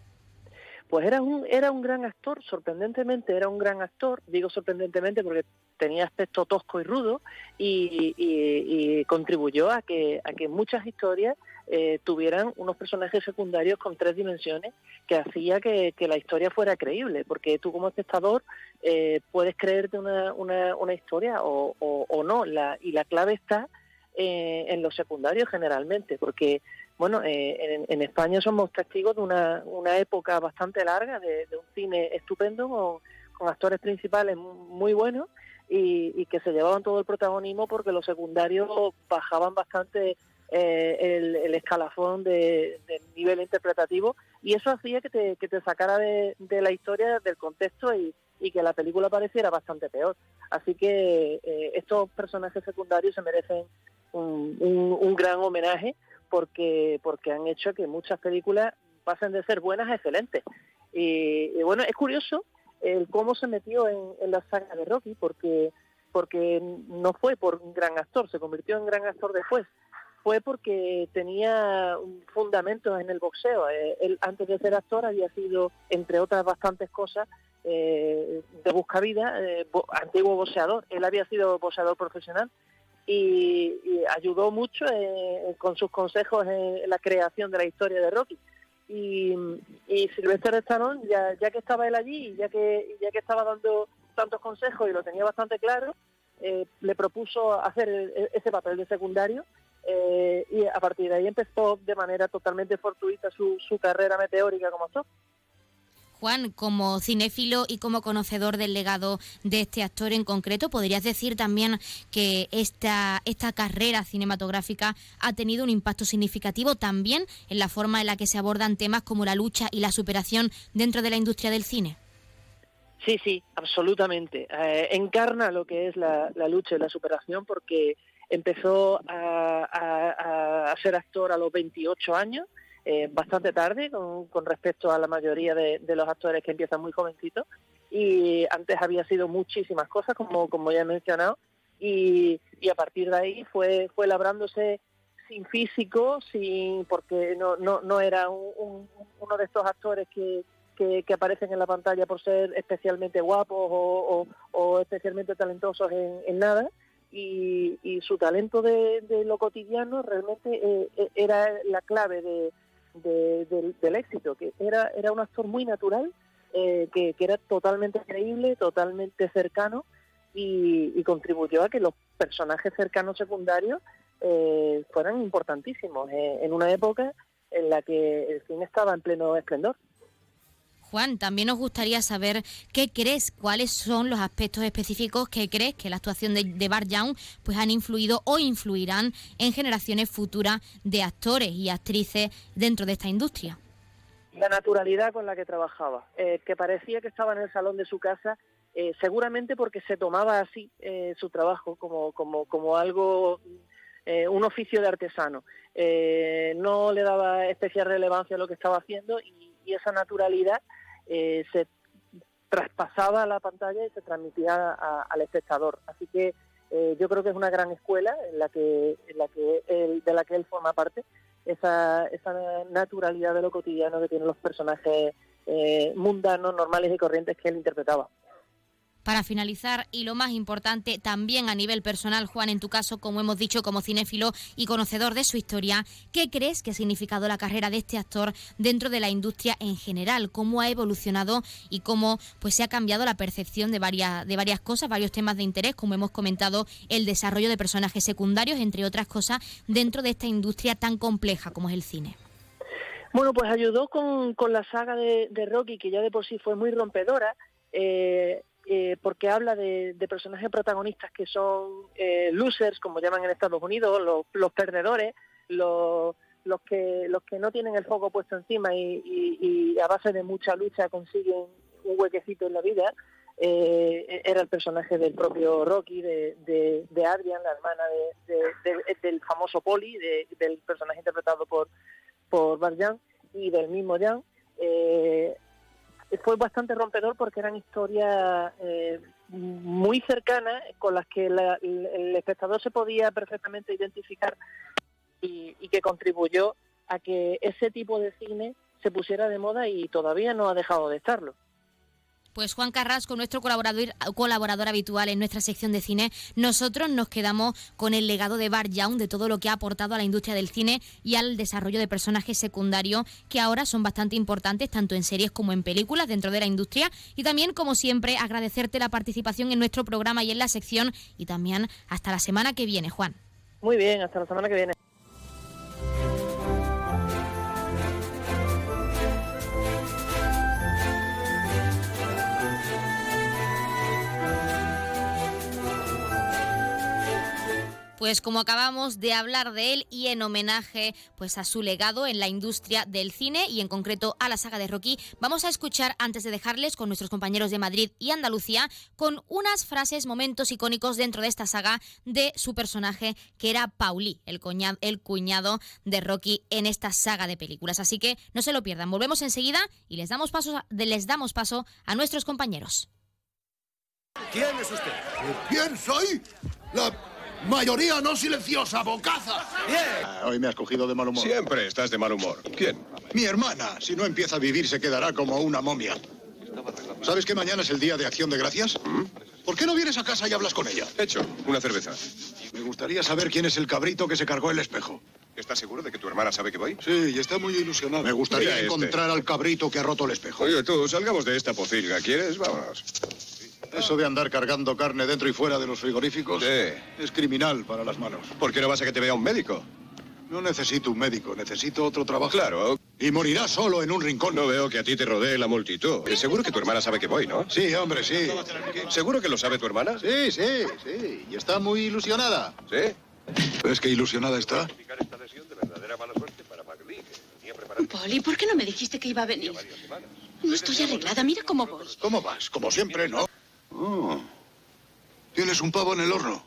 Pues era un, era un gran actor, sorprendentemente era un gran actor, digo sorprendentemente porque tenía aspecto tosco y rudo y, contribuyó a que, a que muchas historias eh, tuvieran unos personajes secundarios con tres dimensiones que hacía que, la historia fuera creíble, porque tú como espectador eh, puedes creerte una, una, una historia o, o, no, la, y la clave está eh, en los secundarios generalmente, porque bueno, eh, en, España somos testigos de una, una época bastante larga de, un cine estupendo con, actores principales muy buenos y, que se llevaban todo el protagonismo porque los secundarios bajaban bastante eh, el, escalafón de, nivel interpretativo y eso hacía que te, que te sacara de, la historia, del contexto y, que la película pareciera bastante peor. Así que eh, estos personajes secundarios se merecen un, gran homenaje porque, porque han hecho que muchas películas pasen de ser buenas a excelentes. Y, bueno, es curioso el cómo se metió en, la saga de Rocky, porque, porque no fue por un gran actor, se convirtió en gran actor después. Fue porque tenía fundamentos en el boxeo. Eh, él, antes de ser actor, había sido, entre otras bastantes cosas, eh, de buscavida, eh, antiguo boxeador. Él había sido boxeador profesional y, ayudó mucho con sus consejos en, la creación de la historia de Rocky. Y, y Sylvester Stallone, ya, que estaba él allí, ya que, ya que estaba dando tantos consejos y lo tenía bastante claro, le propuso hacer ese papel de secundario eh, y a partir de ahí empezó de manera totalmente fortuita su, su carrera meteórica como actor. Juan, como cinéfilo y como conocedor del legado de este actor en concreto, ¿podrías decir también que esta, esta carrera cinematográfica ha tenido un impacto significativo también en la forma en la que se abordan temas como la lucha y la superación dentro de la industria del cine? Sí, sí, absolutamente. Eh, encarna lo que es la, lucha y la superación porque empezó a, a ser actor a los 28 años eh, bastante tarde con, respecto a la mayoría de, los actores que empiezan muy jovencitos y antes había sido muchísimas cosas como, como ya he mencionado y, a partir de ahí fue, fue labrándose sin físico, sin porque no, no, no era uno de estos actores que, que, aparecen en la pantalla por ser especialmente guapos o, especialmente talentosos en, nada. Y, su talento de, lo cotidiano realmente eh, eh, era la clave de, del éxito, que era, era un actor muy natural, eh, que, era totalmente creíble, totalmente cercano y, contribuyó a que los personajes cercanos secundarios eh, fueran importantísimos eh, en una época en la que el cine estaba en pleno esplendor. Juan, también nos gustaría saber qué crees, cuáles son los aspectos específicos que crees que la actuación de, de Bart Young pues han influido o influirán en generaciones futuras de actores y actrices dentro de esta industria. La naturalidad con la que trabajaba, eh, que parecía que estaba en el salón de su casa, eh, seguramente porque se tomaba así eh, su trabajo como, como, como algo un oficio de artesano. no le daba especial relevancia a lo que estaba haciendo y, y esa naturalidad eh, se traspasaba la pantalla y se transmitía al espectador. Así que eh, yo creo que es una gran escuela en la que, en la que de la que él forma parte, esa, esa naturalidad de lo cotidiano que tienen los personajes eh, mundanos, normales y corrientes que él interpretaba. Para finalizar, y lo más importante, también a nivel personal, Juan, en tu caso, como hemos dicho, como cinéfilo y conocedor de su historia, ¿qué crees que ha significado la carrera de este actor dentro de la industria en general? ¿Cómo ha evolucionado y cómo pues, se ha cambiado la percepción de varias, de varias cosas, varios temas de interés, como hemos comentado, el desarrollo de personajes secundarios, entre otras cosas, dentro de esta industria tan compleja como es el cine? Bueno, pues ayudó con, con la saga de, Rocky, que ya de por sí fue muy rompedora. Eh, eh, porque habla de, personajes protagonistas que son eh, losers, como llaman en Estados Unidos, los, perdedores, los, los, que, los que no tienen el foco puesto encima y, a base de mucha lucha consiguen un huequecito en la vida. Eh, era el personaje del propio Rocky, de, de, Adrian, la hermana del famoso Poli, del personaje interpretado por, por Bar y del mismo Jan fue bastante rompedor porque eran historias eh, muy cercanas con las que el espectador se podía perfectamente identificar y, que contribuyó a que ese tipo de cine se pusiera de moda y todavía no ha dejado de estarlo. Pues Juan Carrasco, nuestro colaborador, colaborador habitual en nuestra sección de cine, nosotros nos quedamos con el legado de Bar Young, de todo lo que ha aportado a la industria del cine y al desarrollo de personajes secundarios que ahora son bastante importantes tanto en series como en películas dentro de la industria. Y también, como siempre, agradecerte la participación en nuestro programa y en la sección y también hasta la semana que viene, Juan. Muy bien, hasta la semana que viene. Pues como acabamos de hablar de él y en homenaje pues a su legado en la industria del cine y en concreto a la saga de Rocky, vamos a escuchar antes de dejarles con nuestros compañeros de Madrid y Andalucía con unas frases, momentos icónicos dentro de esta saga de su personaje que era Pauli, el, el cuñado de Rocky en esta saga de películas. Así que no se lo pierdan. Volvemos enseguida y les damos paso, les damos paso a nuestros compañeros. ¿Quién es usted? ¿Quién soy? La Mayoría no silenciosa, bocaza. Bien. Ah, hoy me has cogido de mal humor. Siempre estás de mal humor. ¿Quién? Mi hermana. Si no empieza a vivir, se quedará como una momia. ¿Sabes que mañana es el día de acción de gracias? ¿Mm? ¿Por qué no vienes a casa y hablas con ella? Hecho. Una cerveza. Me gustaría saber quién es el cabrito que se cargó el espejo. ¿Estás seguro de que tu hermana sabe que voy? Sí, y está muy ilusionada. Me gustaría este. encontrar al cabrito que ha roto el espejo. Oye, tú, salgamos de esta pocilga. ¿Quieres? Vámonos. Eso de andar cargando carne dentro y fuera de los frigoríficos es criminal para las manos. ¿Por qué no vas a que te vea un médico? No necesito un médico, necesito otro trabajo. Claro. Y morirá solo en un rincón. No veo que a ti te rodee la multitud. Seguro que tu hermana sabe que voy, ¿no? Sí, hombre, sí. ¿Seguro que lo sabe tu hermana? Sí, sí, sí. Y está muy ilusionada. ¿Sí? ¿Ves qué ilusionada está? Poli, ¿por qué no me dijiste que iba a venir? No estoy arreglada, mira cómo voy. ¿Cómo vas? Como siempre, ¿no? Oh. ¿Tienes un pavo en el horno?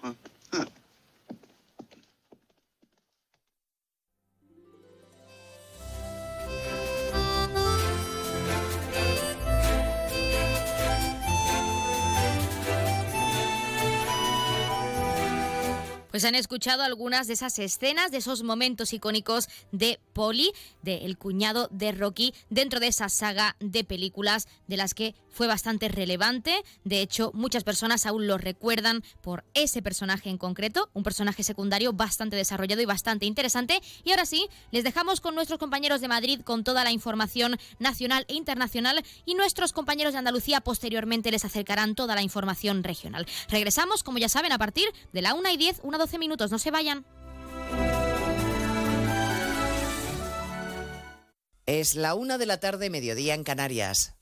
Pues han escuchado algunas de esas escenas, de esos momentos icónicos de Polly, de el cuñado de Rocky, dentro de esa saga de películas de las que fue bastante relevante. De hecho, muchas personas aún lo recuerdan por ese personaje en concreto, un personaje secundario bastante desarrollado y bastante interesante. Y ahora sí, les dejamos con nuestros compañeros de Madrid con toda la información nacional e internacional y nuestros compañeros de Andalucía posteriormente les acercarán toda la información regional. Regresamos, como ya saben, a partir de la 1 y 10, 1 12 minutos. No se vayan. Es la una de la tarde, mediodía en Canarias.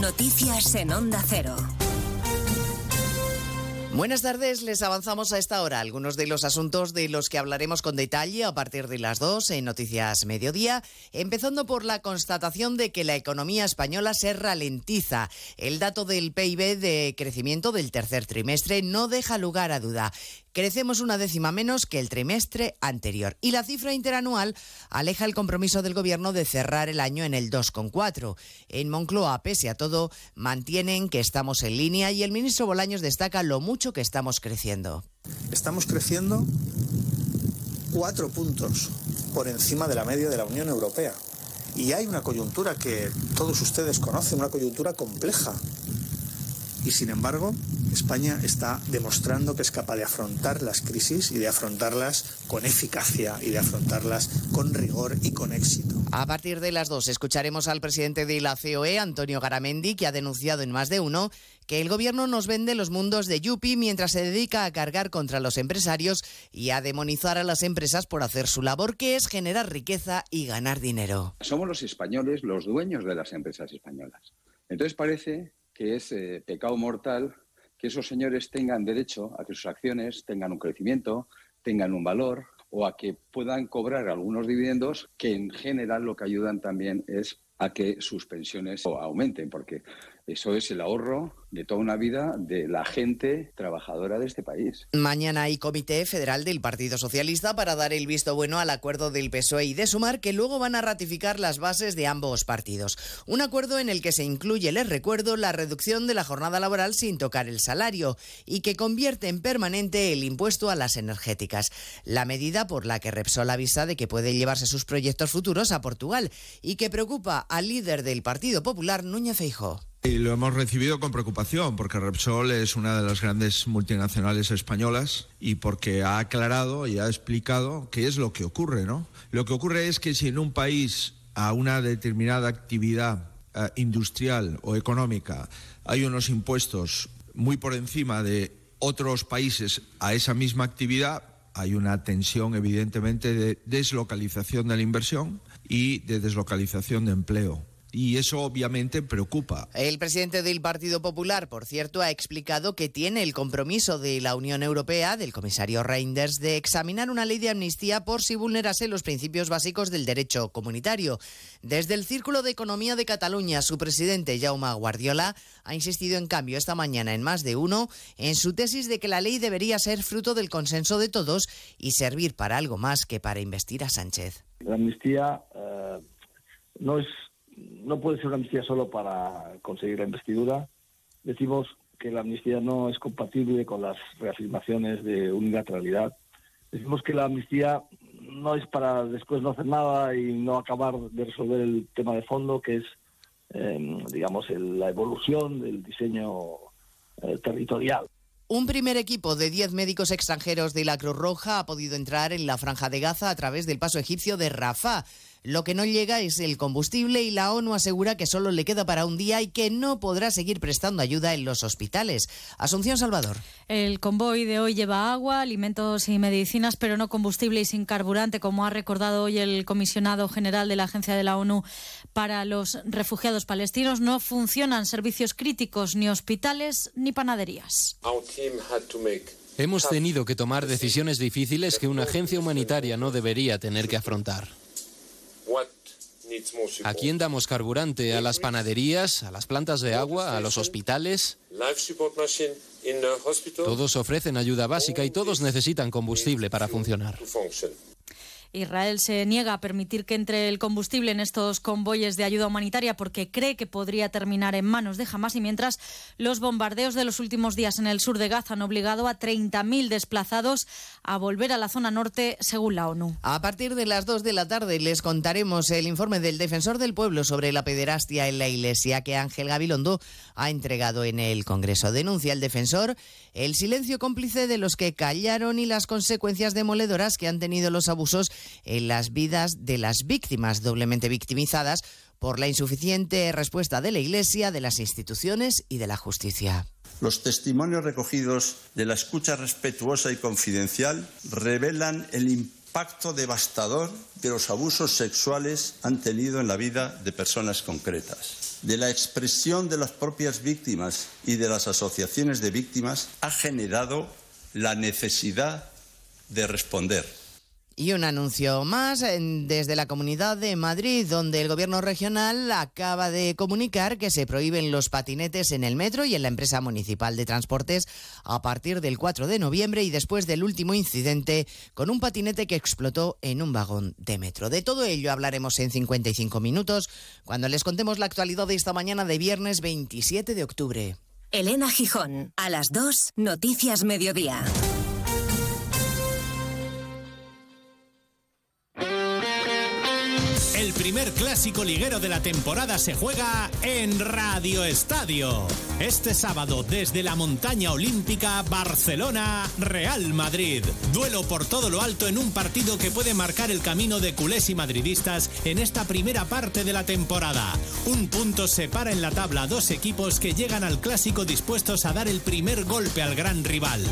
Noticias en Onda Cero. Buenas tardes, les avanzamos a esta hora algunos de los asuntos de los que hablaremos con detalle a partir de las 2 en Noticias Mediodía, empezando por la constatación de que la economía española se ralentiza. El dato del PIB de crecimiento del tercer trimestre no deja lugar a duda. Crecemos una décima menos que el trimestre anterior y la cifra interanual aleja el compromiso del Gobierno de cerrar el año en el 2,4. En Moncloa, pese a todo, mantienen que estamos en línea y el ministro Bolaños destaca lo mucho que estamos creciendo. Estamos creciendo cuatro puntos por encima de la media de la Unión Europea. Y hay una coyuntura que todos ustedes conocen, una coyuntura compleja. Y sin embargo, España está demostrando que es capaz de afrontar las crisis y de afrontarlas con eficacia y de afrontarlas con rigor y con éxito. A partir de las dos escucharemos al presidente de la COE, Antonio Garamendi, que ha denunciado en más de uno que el gobierno nos vende los mundos de Yupi mientras se dedica a cargar contra los empresarios y a demonizar a las empresas por hacer su labor, que es generar riqueza y ganar dinero. Somos los españoles los dueños de las empresas españolas. Entonces parece que es eh, pecado mortal que esos señores tengan derecho a que sus acciones tengan un crecimiento, tengan un valor o a que puedan cobrar algunos dividendos que en general lo que ayudan también es a que sus pensiones aumenten, porque eso es el ahorro de toda una vida de la gente trabajadora de este país. Mañana hay comité federal del Partido Socialista para dar el visto bueno al acuerdo del PSOE y de Sumar, que luego van a ratificar las bases de ambos partidos. Un acuerdo en el que se incluye, les recuerdo, la reducción de la jornada laboral sin tocar el salario y que convierte en permanente el impuesto a las energéticas. La medida por la que Repsol avisa de que puede llevarse sus proyectos futuros a Portugal y que preocupa al líder del Partido Popular, Núñez Feijóo. Y lo hemos recibido con preocupación porque Repsol es una de las grandes multinacionales españolas y porque ha aclarado y ha explicado qué es lo que ocurre, ¿no? Lo que ocurre es que si en un país a una determinada actividad eh, industrial o económica hay unos impuestos muy por encima de otros países a esa misma actividad, hay una tensión evidentemente de deslocalización de la inversión y de deslocalización de empleo. Y eso obviamente preocupa. El presidente del Partido Popular, por cierto, ha explicado que tiene el compromiso de la Unión Europea, del comisario Reinders, de examinar una ley de amnistía por si vulnerase los principios básicos del derecho comunitario. Desde el Círculo de Economía de Cataluña, su presidente, Jaume Guardiola, ha insistido en cambio esta mañana en más de uno en su tesis de que la ley debería ser fruto del consenso de todos y servir para algo más que para investir a Sánchez. La amnistía eh, no es no puede ser una amnistía solo para conseguir la investidura. Decimos que la amnistía no es compatible con las reafirmaciones de unilateralidad. Decimos que la amnistía no es para después no hacer nada y no acabar de resolver el tema de fondo, que es, eh, digamos, la evolución del diseño eh, territorial. Un primer equipo de 10 médicos extranjeros de la Cruz Roja ha podido entrar en la franja de Gaza a través del paso egipcio de Rafah. Lo que no llega es el combustible y la ONU asegura que solo le queda para un día y que no podrá seguir prestando ayuda en los hospitales. Asunción Salvador. El convoy de hoy lleva agua, alimentos y medicinas, pero no combustible y sin carburante, como ha recordado hoy el comisionado general de la Agencia de la ONU para los Refugiados Palestinos. No funcionan servicios críticos, ni hospitales, ni panaderías. Hemos tenido que tomar decisiones difíciles que una agencia humanitaria no debería tener que afrontar. ¿A quién damos carburante? ¿A las panaderías? ¿A las plantas de agua? ¿A los hospitales? Todos ofrecen ayuda básica y todos necesitan combustible para funcionar. Israel se niega a permitir que entre el combustible en estos convoyes de ayuda humanitaria porque cree que podría terminar en manos de Hamas y mientras los bombardeos de los últimos días en el sur de Gaza han obligado a 30.000 desplazados a volver a la zona norte según la ONU. A partir de las 2 de la tarde les contaremos el informe del defensor del pueblo sobre la pederastia en la iglesia que Ángel Gabilondo ha entregado en el Congreso. Denuncia el defensor el silencio cómplice de los que callaron y las consecuencias demoledoras que han tenido los abusos en las vidas de las víctimas doblemente victimizadas por la insuficiente respuesta de la Iglesia, de las instituciones y de la justicia. Los testimonios recogidos de la escucha respetuosa y confidencial revelan el impacto devastador que los abusos sexuales han tenido en la vida de personas concretas. De la expresión de las propias víctimas y de las asociaciones de víctimas ha generado la necesidad de responder. Y un anuncio más desde la Comunidad de Madrid, donde el Gobierno regional acaba de comunicar que se prohíben los patinetes en el metro y en la empresa municipal de transportes a partir del 4 de noviembre y después del último incidente con un patinete que explotó en un vagón de metro. De todo ello hablaremos en 55 minutos cuando les contemos la actualidad de esta mañana de viernes 27 de octubre. Elena Gijón, a las 2, Noticias Mediodía. Primer clásico liguero de la temporada se juega en Radio Estadio. Este sábado desde la montaña olímpica Barcelona, Real Madrid. Duelo por todo lo alto en un partido que puede marcar el camino de culés y madridistas en esta primera parte de la temporada. Un punto separa en la tabla dos equipos que llegan al clásico dispuestos a dar el primer golpe al gran rival.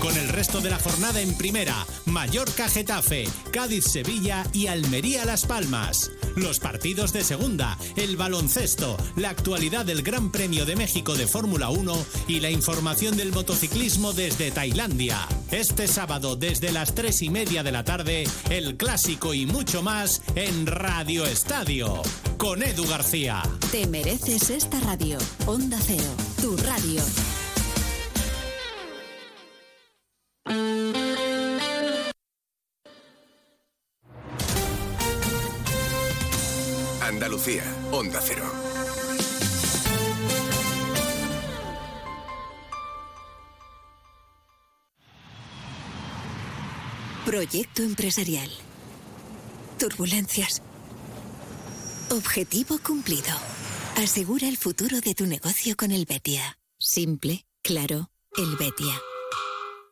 Con el resto de la jornada en primera, Mallorca Getafe, Cádiz Sevilla y Almería Las Palmas. Los partidos de segunda, el baloncesto, la actualidad del Gran Premio de México de Fórmula 1 y la información del motociclismo desde Tailandia. Este sábado desde las tres y media de la tarde, el clásico y mucho más en Radio Estadio. Con Edu García. Te mereces esta radio. Onda Cero, tu radio. Onda Cero. Proyecto empresarial. Turbulencias. Objetivo cumplido. Asegura el futuro de tu negocio con el Betia. Simple, claro, el Betia.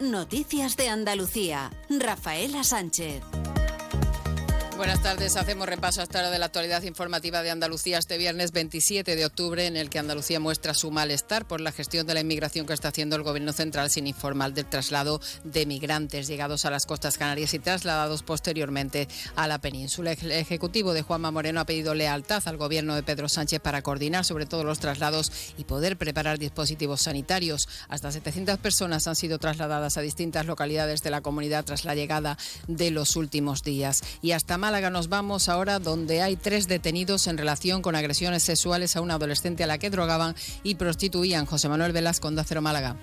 Noticias de Andalucía. Rafaela Sánchez. Buenas tardes. Hacemos repaso hasta ahora de la actualidad informativa de Andalucía este viernes 27 de octubre, en el que Andalucía muestra su malestar por la gestión de la inmigración que está haciendo el Gobierno central sin informar del traslado de migrantes llegados a las costas canarias y trasladados posteriormente a la península. El Ejecutivo de Juanma Moreno ha pedido lealtad al Gobierno de Pedro Sánchez para coordinar sobre todo los traslados y poder preparar dispositivos sanitarios. Hasta 700 personas han sido trasladadas a distintas localidades de la comunidad tras la llegada de los últimos días. Y hasta Málaga nos vamos ahora donde hay tres detenidos en relación con agresiones sexuales a una adolescente a la que drogaban y prostituían. José Manuel Velasco, Onda Málaga.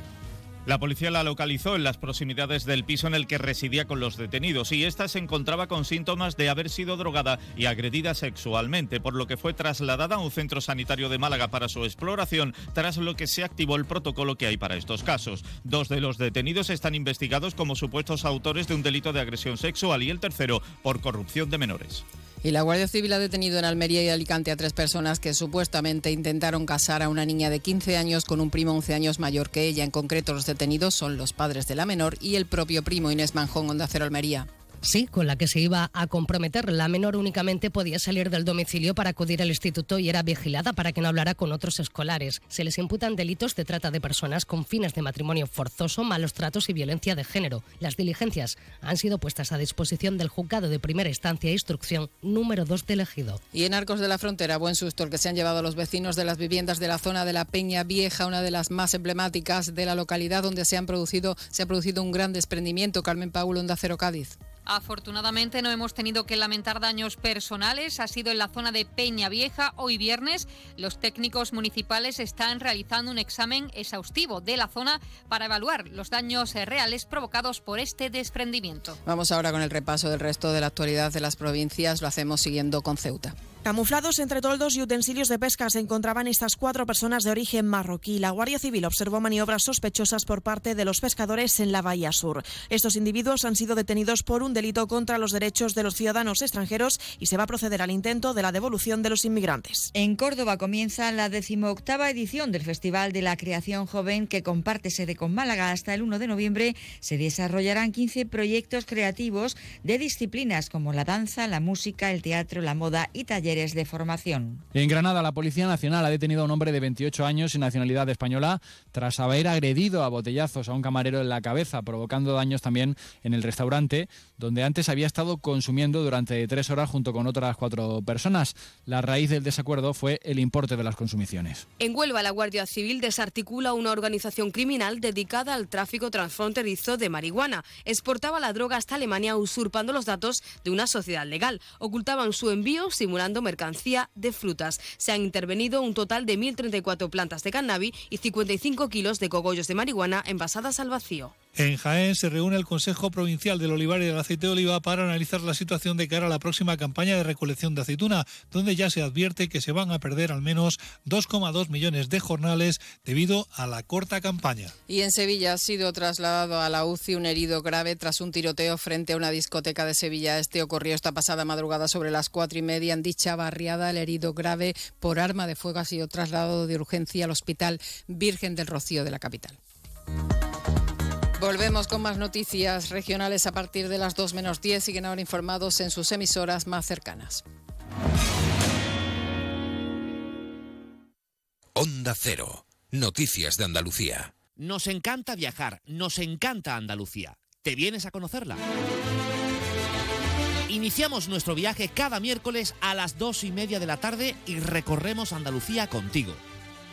La policía la localizó en las proximidades del piso en el que residía con los detenidos y esta se encontraba con síntomas de haber sido drogada y agredida sexualmente, por lo que fue trasladada a un centro sanitario de Málaga para su exploración, tras lo que se activó el protocolo que hay para estos casos. Dos de los detenidos están investigados como supuestos autores de un delito de agresión sexual y el tercero por corrupción de menores. Y la Guardia Civil ha detenido en Almería y Alicante a tres personas que supuestamente intentaron casar a una niña de 15 años con un primo 11 años mayor que ella. En concreto, los detenidos son los padres de la menor y el propio primo Inés Manjón, Onda Cero Almería. Sí, con la que se iba a comprometer. La menor únicamente podía salir del domicilio para acudir al instituto y era vigilada para que no hablara con otros escolares. Se les imputan delitos de trata de personas con fines de matrimonio forzoso, malos tratos y violencia de género. Las diligencias han sido puestas a disposición del juzgado de primera instancia e instrucción número 2 del ejido. Y en Arcos de la Frontera, buen susto el que se han llevado los vecinos de las viviendas de la zona de la Peña Vieja, una de las más emblemáticas de la localidad donde se, han producido, se ha producido un gran desprendimiento. Carmen Paulo, Onda Cero Cádiz. Afortunadamente no hemos tenido que lamentar daños personales. Ha sido en la zona de Peña Vieja. Hoy viernes los técnicos municipales están realizando un examen exhaustivo de la zona para evaluar los daños reales provocados por este desprendimiento. Vamos ahora con el repaso del resto de la actualidad de las provincias. Lo hacemos siguiendo con Ceuta. Camuflados entre toldos y utensilios de pesca se encontraban estas cuatro personas de origen marroquí. La Guardia Civil observó maniobras sospechosas por parte de los pescadores en la Bahía Sur. Estos individuos han sido detenidos por un delito contra los derechos de los ciudadanos extranjeros y se va a proceder al intento de la devolución de los inmigrantes. En Córdoba comienza la decimoctava edición del Festival de la Creación Joven que comparte sede con Málaga hasta el 1 de noviembre. Se desarrollarán 15 proyectos creativos de disciplinas como la danza, la música, el teatro, la moda y talleres de formación. En Granada, la Policía Nacional ha detenido a un hombre de 28 años sin nacionalidad española tras haber agredido a botellazos a un camarero en la cabeza, provocando daños también en el restaurante, donde antes había estado consumiendo durante tres horas junto con otras cuatro personas. La raíz del desacuerdo fue el importe de las consumiciones. En Huelva, la Guardia Civil desarticula una organización criminal dedicada al tráfico transfronterizo de marihuana. Exportaba la droga hasta Alemania usurpando los datos de una sociedad legal. Ocultaban su envío simulando mercancía de frutas. Se han intervenido un total de 1.034 plantas de cannabis y 55 kilos de cogollos de marihuana envasadas al vacío. En Jaén se reúne el Consejo Provincial del Olivar y del Aceite de Oliva para analizar la situación de cara a la próxima campaña de recolección de aceituna, donde ya se advierte que se van a perder al menos 2,2 millones de jornales debido a la corta campaña. Y en Sevilla ha sido trasladado a la UCI un herido grave tras un tiroteo frente a una discoteca de Sevilla. Este ocurrió esta pasada madrugada sobre las cuatro y media en dicha barriada. El herido grave por arma de fuego ha sido trasladado de urgencia al Hospital Virgen del Rocío de la capital. Volvemos con más noticias regionales a partir de las 2 menos 10. Siguen ahora informados en sus emisoras más cercanas. Onda Cero. Noticias de Andalucía. Nos encanta viajar, nos encanta Andalucía. ¿Te vienes a conocerla? Iniciamos nuestro viaje cada miércoles a las dos y media de la tarde y recorremos Andalucía contigo.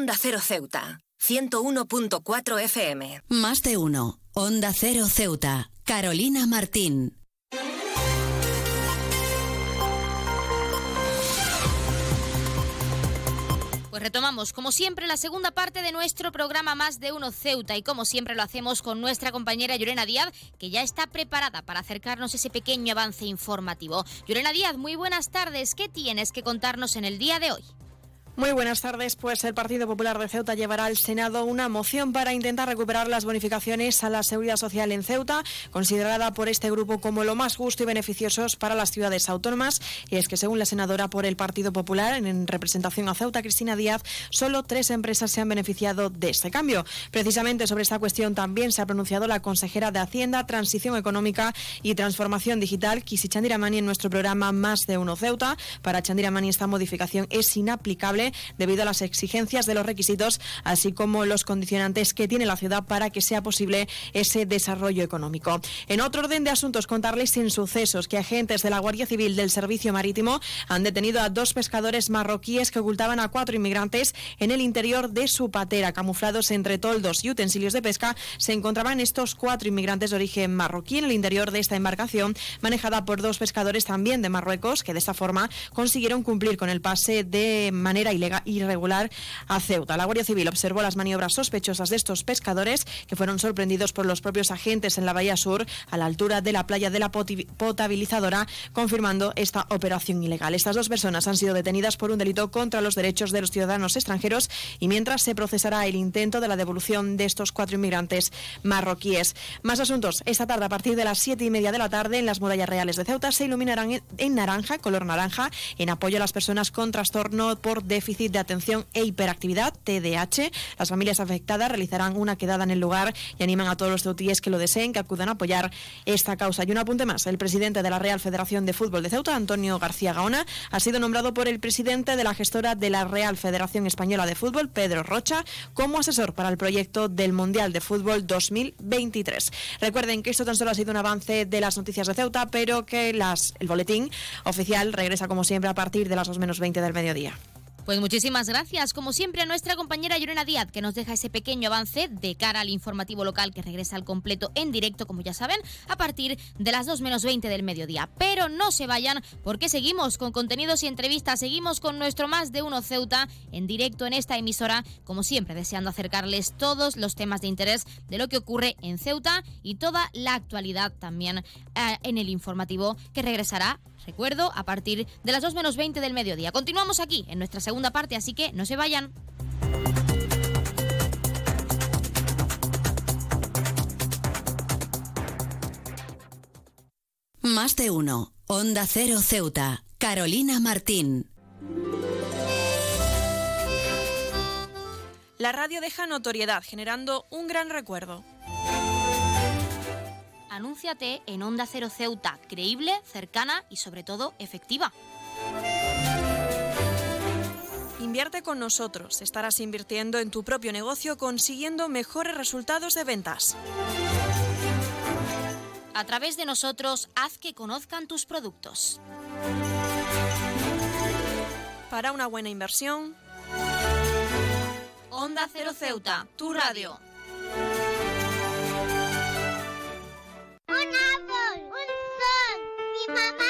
Onda Cero Ceuta, 101.4 FM. Más de uno. Onda Cero Ceuta. Carolina Martín. Pues retomamos, como siempre, la segunda parte de nuestro programa Más de Uno Ceuta y como siempre lo hacemos con nuestra compañera Llorena Díaz, que ya está preparada para acercarnos ese pequeño avance informativo. Llorena Díaz, muy buenas tardes. ¿Qué tienes que contarnos en el día de hoy? Muy buenas tardes. Pues el Partido Popular de Ceuta llevará al Senado una moción para intentar recuperar las bonificaciones a la seguridad social en Ceuta, considerada por este grupo como lo más justo y beneficiosos para las ciudades autónomas. Y es que según la senadora por el Partido Popular, en representación a Ceuta, Cristina Díaz, solo tres empresas se han beneficiado de este cambio. Precisamente sobre esta cuestión también se ha pronunciado la consejera de Hacienda, Transición Económica y Transformación Digital, Kisi Chandiramani, en nuestro programa Más de Uno Ceuta. Para Chandiramani esta modificación es inaplicable debido a las exigencias de los requisitos, así como los condicionantes que tiene la ciudad para que sea posible ese desarrollo económico. En otro orden de asuntos, contarles sin sucesos que agentes de la Guardia Civil del Servicio Marítimo han detenido a dos pescadores marroquíes que ocultaban a cuatro inmigrantes en el interior de su patera. Camuflados entre toldos y utensilios de pesca, se encontraban estos cuatro inmigrantes de origen marroquí en el interior de esta embarcación, manejada por dos pescadores también de Marruecos, que de esta forma consiguieron cumplir con el pase de manera manera irregular a Ceuta. La Guardia Civil observó las maniobras sospechosas de estos pescadores que fueron sorprendidos por los propios agentes en la Bahía Sur a la altura de la playa de la potabilizadora, confirmando esta operación ilegal. Estas dos personas han sido detenidas por un delito contra los derechos de los ciudadanos extranjeros y mientras se procesará el intento de la devolución de estos cuatro inmigrantes marroquíes. Más asuntos. Esta tarde, a partir de las siete y media de la tarde, en las murallas reales de Ceuta se iluminarán en naranja, color naranja, en apoyo a las personas con trastorno por déficit de atención e hiperactividad, TDAH. Las familias afectadas realizarán una quedada en el lugar y animan a todos los ceutíes que lo deseen que acudan a apoyar esta causa. Y un apunte más. El presidente de la Real Federación de Fútbol de Ceuta, Antonio García Gaona, ha sido nombrado por el presidente de la gestora de la Real Federación Española de Fútbol, Pedro Rocha, como asesor para el proyecto del Mundial de Fútbol 2023. Recuerden que esto tan solo ha sido un avance de las noticias de Ceuta, pero que las, el boletín oficial regresa como siempre a partir de las 2 menos 20 del mediodía. Pues muchísimas gracias, como siempre, a nuestra compañera Llorena Díaz, que nos deja ese pequeño avance de cara al informativo local que regresa al completo en directo, como ya saben, a partir de las 2 menos 20 del mediodía. Pero no se vayan, porque seguimos con contenidos y entrevistas, seguimos con nuestro Más de Uno Ceuta en directo en esta emisora, como siempre, deseando acercarles todos los temas de interés de lo que ocurre en Ceuta y toda la actualidad también eh, en el informativo que regresará Recuerdo, a partir de las 2 menos 20 del mediodía. Continuamos aquí en nuestra segunda parte, así que no se vayan. Más de uno. Onda Cero Ceuta. Carolina Martín. La radio deja notoriedad, generando un gran recuerdo. Anúnciate en Onda Cero Ceuta, creíble, cercana y sobre todo efectiva. Invierte con nosotros. Estarás invirtiendo en tu propio negocio consiguiendo mejores resultados de ventas. A través de nosotros, haz que conozcan tus productos. Para una buena inversión, Onda Cero Ceuta, tu radio. 我老公，我老公，我妈妈。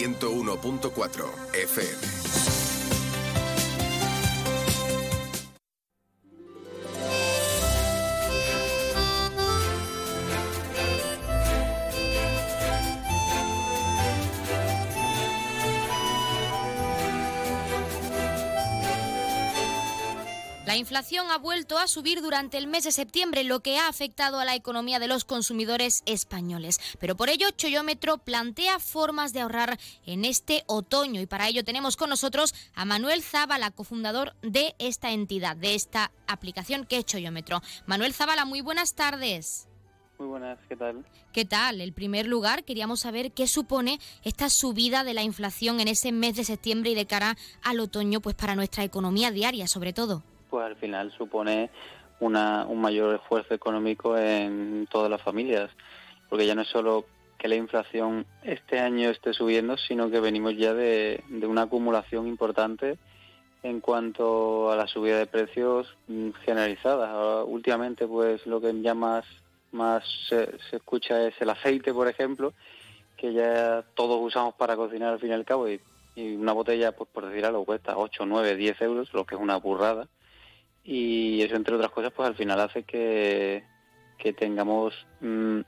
101.4 FM. La inflación ha vuelto a subir durante el mes de septiembre, lo que ha afectado a la economía de los consumidores españoles. Pero por ello, Choyómetro plantea formas de ahorrar en este otoño y para ello tenemos con nosotros a Manuel Zabala, cofundador de esta entidad, de esta aplicación que es Choyómetro. Manuel Zabala, muy buenas tardes. Muy buenas, ¿qué tal? ¿Qué tal? En primer lugar, queríamos saber qué supone esta subida de la inflación en ese mes de septiembre y de cara al otoño, pues para nuestra economía diaria, sobre todo pues al final supone una, un mayor esfuerzo económico en todas las familias, porque ya no es solo que la inflación este año esté subiendo, sino que venimos ya de, una acumulación importante en cuanto a la subida de precios mm, generalizada. Últimamente, pues lo que ya más, más se, escucha es el aceite, por ejemplo, que ya todos usamos para cocinar al fin y al cabo, y, y una botella, pues por decir algo, cuesta 8, 9, 10 euros, lo que es una burrada y eso entre otras cosas pues al final hace que, tengamos mm,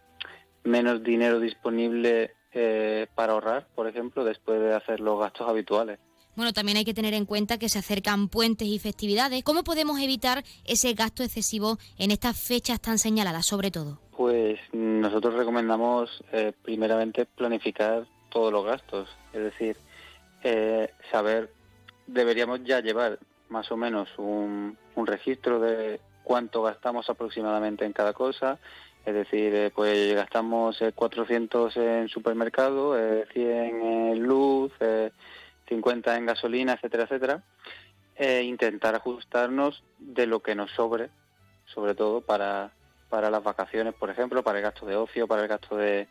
menos dinero disponible eh, para ahorrar, por ejemplo, después de hacer los gastos habituales. Bueno, también hay que tener en cuenta que se acercan puentes y festividades. ¿Cómo podemos evitar ese gasto excesivo en estas fechas tan señaladas, sobre todo? Pues nosotros recomendamos eh, primeramente planificar todos los gastos, es decir, eh, saber, deberíamos ya llevar más o menos un, registro de cuánto gastamos aproximadamente en cada cosa Es decir, eh, pues gastamos 400 en supermercado, 100 en luz, 50 en gasolina, etcétera, etcétera. E intentar ajustarnos de lo que nos sobre, sobre todo para, para las vacaciones, por ejemplo, para el gasto de ocio, para el gasto de,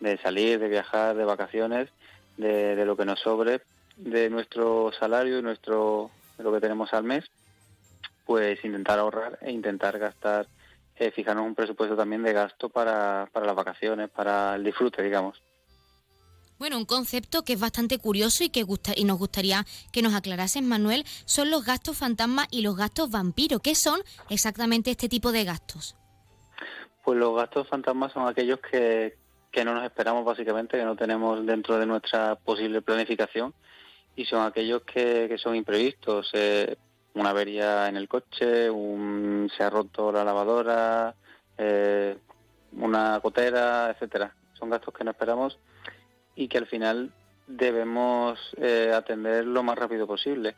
de salir, de viajar, de vacaciones, de, de, lo que nos sobre de nuestro salario y nuestro, de lo que tenemos al mes, pues intentar ahorrar e intentar gastar eh, fijarnos un presupuesto también de gasto para, para las vacaciones, para el disfrute, digamos. Bueno, un concepto que es bastante curioso y que gusta, y nos gustaría que nos aclarases, Manuel, son los gastos fantasma y los gastos vampiro. ¿Qué son exactamente este tipo de gastos? Pues los gastos fantasma son aquellos que, que no nos esperamos básicamente, que no tenemos dentro de nuestra posible planificación y son aquellos que, son imprevistos. Una avería en el coche, un, se ha roto la lavadora, eh, una gotera, etcétera. Son gastos que no esperamos y que al final debemos eh, atender lo más rápido posible.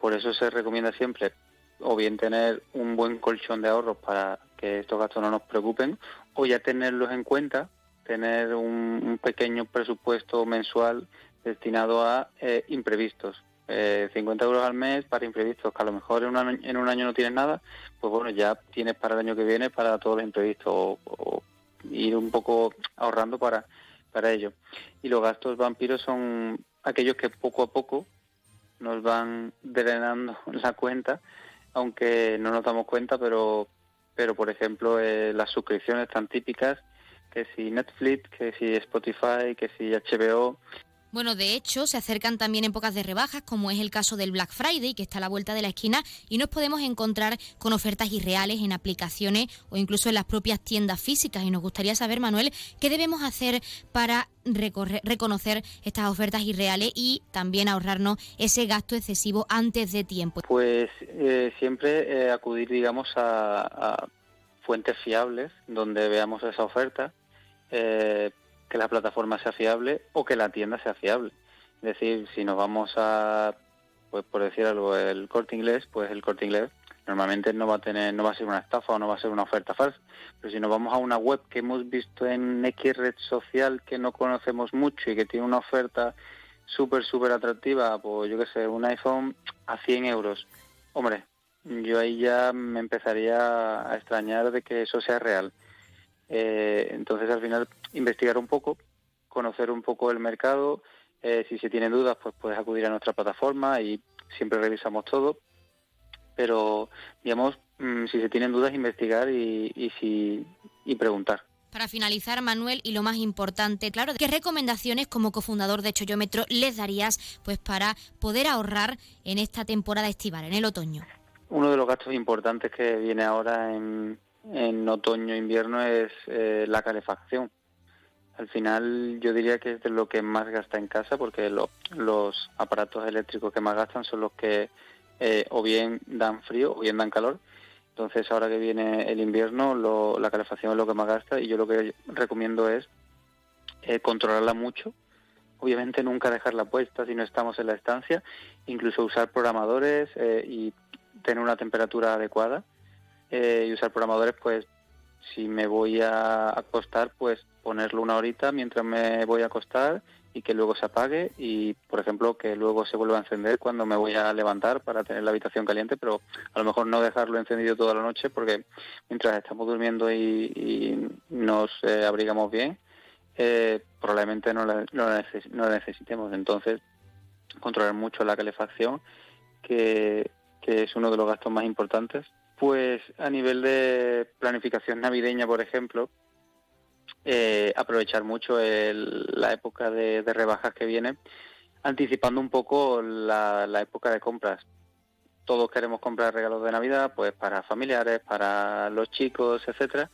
Por eso se recomienda siempre o bien tener un buen colchón de ahorros para que estos gastos no nos preocupen, o ya tenerlos en cuenta, tener un, pequeño presupuesto mensual destinado a eh, imprevistos eh, 50 euros al mes para imprevistos, que a lo mejor en un, año, en un año no tienes nada, pues bueno, ya tienes para el año que viene para todos los imprevistos o, ir un poco ahorrando para, para ello. Y los gastos vampiros son aquellos que poco a poco nos van drenando la cuenta, aunque no nos damos cuenta, pero, pero por ejemplo, eh, las suscripciones tan típicas que si Netflix, que si Spotify, que si HBO, bueno, de hecho, se acercan también épocas de rebajas, como es el caso del Black Friday, que está a la vuelta de la esquina, y nos podemos encontrar con ofertas irreales en aplicaciones o incluso en las propias tiendas físicas. Y nos gustaría saber, Manuel, qué debemos hacer para reconocer estas ofertas irreales y también ahorrarnos ese gasto excesivo antes de tiempo. Pues eh, siempre eh, acudir, digamos, a, a, fuentes fiables donde veamos esa oferta. Eh, que la plataforma sea fiable o que la tienda sea fiable. Es decir, si nos vamos a, pues por decir algo, el corte inglés, pues el corte inglés normalmente no va a tener, no va a ser una estafa o no va a ser una oferta falsa. Pero si nos vamos a una web que hemos visto en X red social que no conocemos mucho y que tiene una oferta súper, súper atractiva, pues yo qué sé, un iPhone a 100 euros. Hombre, yo ahí ya me empezaría a extrañar de que eso sea real. Eh, entonces, al final, investigar un poco, conocer un poco el mercado. Eh, si se tienen dudas, pues puedes acudir a nuestra plataforma y siempre revisamos todo. Pero, digamos, mm, si se tienen dudas, investigar y, y, si, y preguntar. Para finalizar, Manuel, y lo más importante, claro, ¿qué recomendaciones como cofundador de Choyómetro les darías pues para poder ahorrar en esta temporada estival, en el otoño? Uno de los gastos importantes que viene ahora en, en otoño-invierno es eh, la calefacción. Al final yo diría que es de lo que más gasta en casa porque los aparatos eléctricos que más gastan son los que eh, o bien dan frío o bien dan calor. Entonces ahora que viene el invierno la calefacción es lo que más gasta y yo lo que recomiendo es eh, controlarla mucho. Obviamente nunca dejarla puesta si no estamos en la estancia, incluso usar programadores y tener una temperatura adecuada eh, y usar programadores, pues si me voy a acostar, pues ponerlo una horita mientras me voy a acostar y que luego se apague y, por ejemplo, que luego se vuelva a encender cuando me voy a levantar para tener la habitación caliente, pero a lo mejor no dejarlo encendido toda la noche porque mientras estamos durmiendo y, nos eh, abrigamos bien, eh, probablemente no la, no, no necesitemos. Entonces, controlar mucho la calefacción, que, que es uno de los gastos más importantes pues a nivel de planificación navideña, por ejemplo, eh, aprovechar mucho la época de, rebajas que viene, anticipando un poco la, época de compras. Todos queremos comprar regalos de Navidad, pues para familiares, para los chicos, etcétera,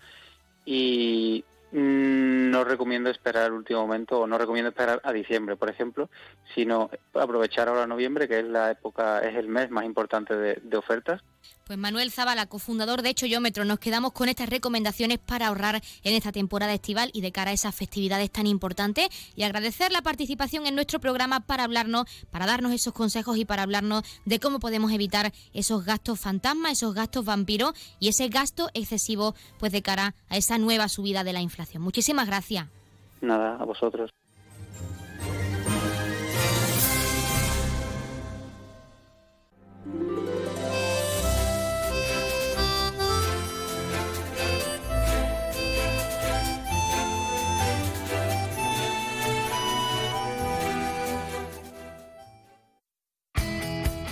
y mm, no recomiendo esperar al último momento o no recomiendo esperar a diciembre, por ejemplo, sino aprovechar ahora noviembre, que es la época, es el mes más importante de ofertas Pues Manuel Zabala, cofundador de Choyómetro, nos quedamos con estas recomendaciones para ahorrar en esta temporada estival y de cara a esas festividades tan importantes y agradecer la participación en nuestro programa para hablarnos, para darnos esos consejos y para hablarnos de cómo podemos evitar esos gastos fantasmas, esos gastos vampiros y ese gasto excesivo pues de cara a esa nueva subida de la inflación. Muchísimas gracias. Nada, a vosotros.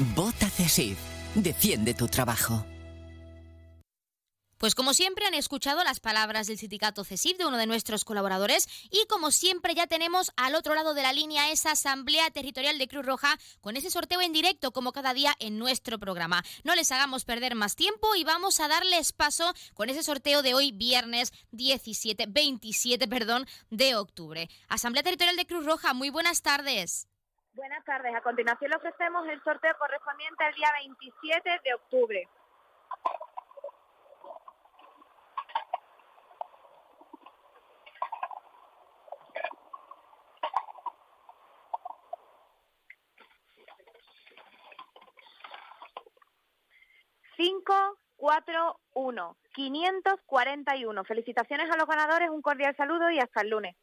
Vota CESIF. Defiende tu trabajo. Pues como siempre han escuchado las palabras del sindicato CESIF de uno de nuestros colaboradores y como siempre ya tenemos al otro lado de la línea esa Asamblea Territorial de Cruz Roja con ese sorteo en directo como cada día en nuestro programa. No les hagamos perder más tiempo y vamos a darles paso con ese sorteo de hoy viernes 17, 27 perdón, de octubre. Asamblea Territorial de Cruz Roja, muy buenas tardes. Buenas tardes. A continuación le ofrecemos el sorteo correspondiente al día 27 de octubre. Cinco, cuatro, uno, quinientos cuarenta y uno. Felicitaciones a los ganadores, un cordial saludo y hasta el lunes.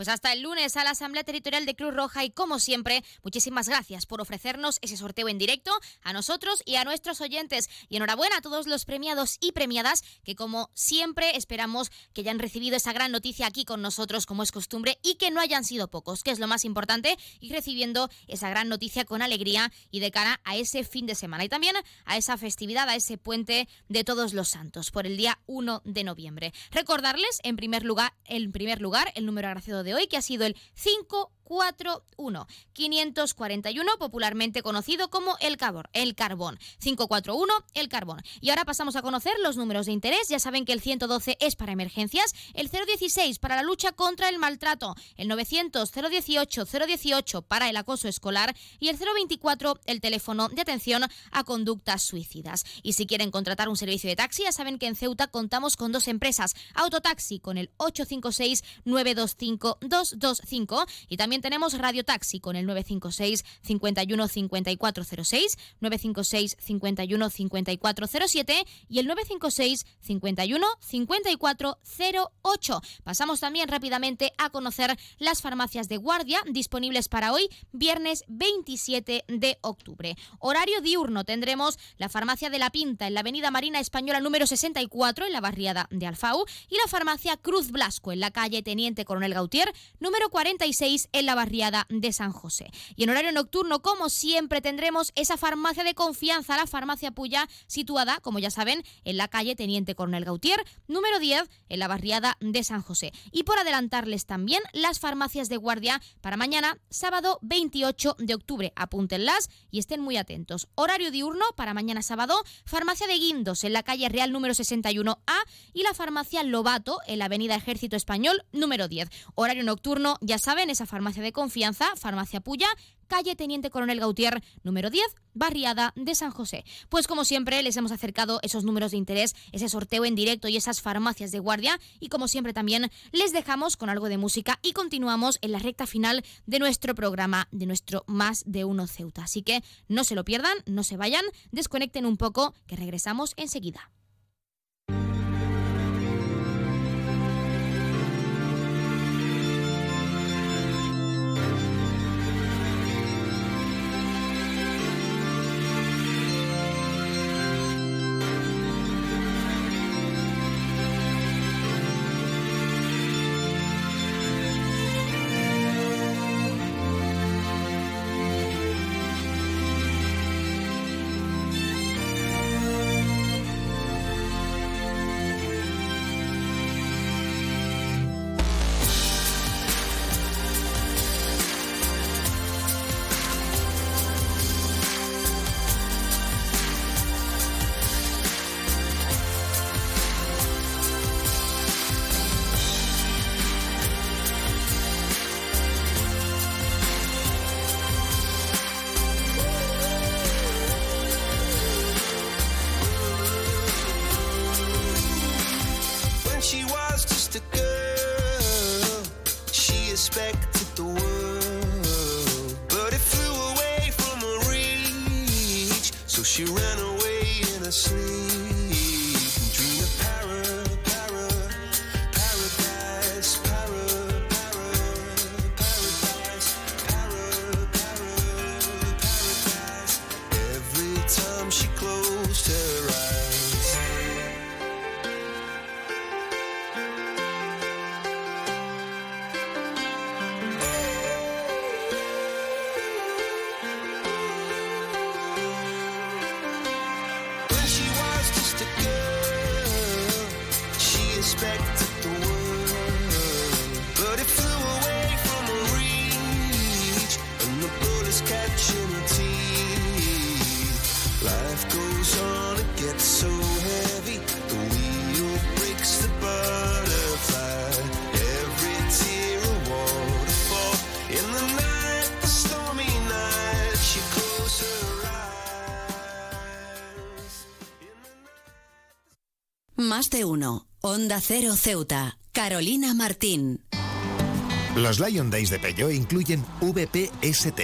Pues hasta el lunes a la Asamblea Territorial de Cruz Roja y como siempre, muchísimas gracias por ofrecernos ese sorteo en directo a nosotros y a nuestros oyentes. Y enhorabuena a todos los premiados y premiadas que como siempre esperamos que hayan recibido esa gran noticia aquí con nosotros como es costumbre y que no hayan sido pocos, que es lo más importante, y recibiendo esa gran noticia con alegría y de cara a ese fin de semana y también a esa festividad, a ese puente de todos los santos por el día 1 de noviembre. Recordarles en primer lugar, en primer lugar el número agraciado de hoy, que ha sido el 5 541 541, popularmente conocido como el carbón, el carbón. 541, el carbón. Y ahora pasamos a conocer los números de interés. Ya saben que el 112 es para emergencias, el 016 para la lucha contra el maltrato, el 900 018 018 para el acoso escolar y el 024 el teléfono de atención a conductas suicidas. Y si quieren contratar un servicio de taxi, ya saben que en Ceuta contamos con dos empresas, Autotaxi con el 856 925 225 y también tenemos Radio Taxi con el 956 51 5406, 956 51 5407 y el 956 51 5408. Pasamos también rápidamente a conocer las farmacias de guardia disponibles para hoy, viernes 27 de octubre. Horario diurno tendremos la farmacia de la Pinta en la Avenida Marina Española número 64 en la barriada de Alfau y la farmacia Cruz Blasco en la calle Teniente Coronel Gautier número 46 en la la barriada de San José. Y en horario nocturno, como siempre, tendremos esa farmacia de confianza, la farmacia Puya, situada, como ya saben, en la calle Teniente Coronel Gautier, número 10, en la barriada de San José. Y por adelantarles también las farmacias de guardia para mañana, sábado 28 de octubre. Apúntenlas y estén muy atentos. Horario diurno para mañana sábado, farmacia de Guindos en la calle Real número 61A y la farmacia Lobato en la avenida Ejército Español número 10. Horario nocturno, ya saben, esa farmacia de confianza, Farmacia Puya, calle Teniente Coronel Gautier, número 10, barriada de San José. Pues como siempre les hemos acercado esos números de interés, ese sorteo en directo y esas farmacias de guardia y como siempre también les dejamos con algo de música y continuamos en la recta final de nuestro programa, de nuestro Más de Uno Ceuta. Así que no se lo pierdan, no se vayan, desconecten un poco que regresamos enseguida. Onda Cero Ceuta. Carolina Martín. Los Lion Days de Peugeot incluyen VPST,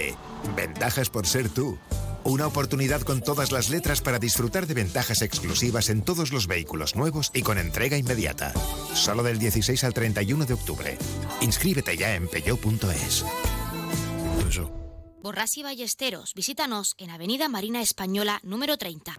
ventajas por ser tú. Una oportunidad con todas las letras para disfrutar de ventajas exclusivas en todos los vehículos nuevos y con entrega inmediata. Solo del 16 al 31 de octubre. Inscríbete ya en peugeot.es. Borras y Ballesteros. Visítanos en Avenida Marina Española número 30.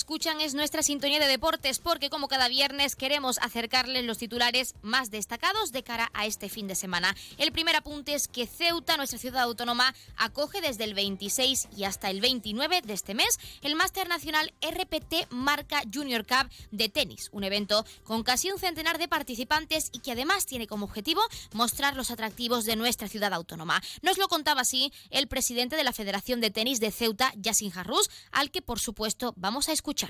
Escuchan es nuestra sintonía de deportes, porque como cada viernes queremos acercarles los titulares más destacados de cara a este fin de semana. El primer apunte es que Ceuta, nuestra ciudad autónoma, acoge desde el 26 y hasta el 29 de este mes el Máster Nacional RPT Marca Junior Cup de tenis, un evento con casi un centenar de participantes y que además tiene como objetivo mostrar los atractivos de nuestra ciudad autónoma. Nos lo contaba así el presidente de la Federación de Tenis de Ceuta, Yassin Jarrus, al que por supuesto vamos a escuchar.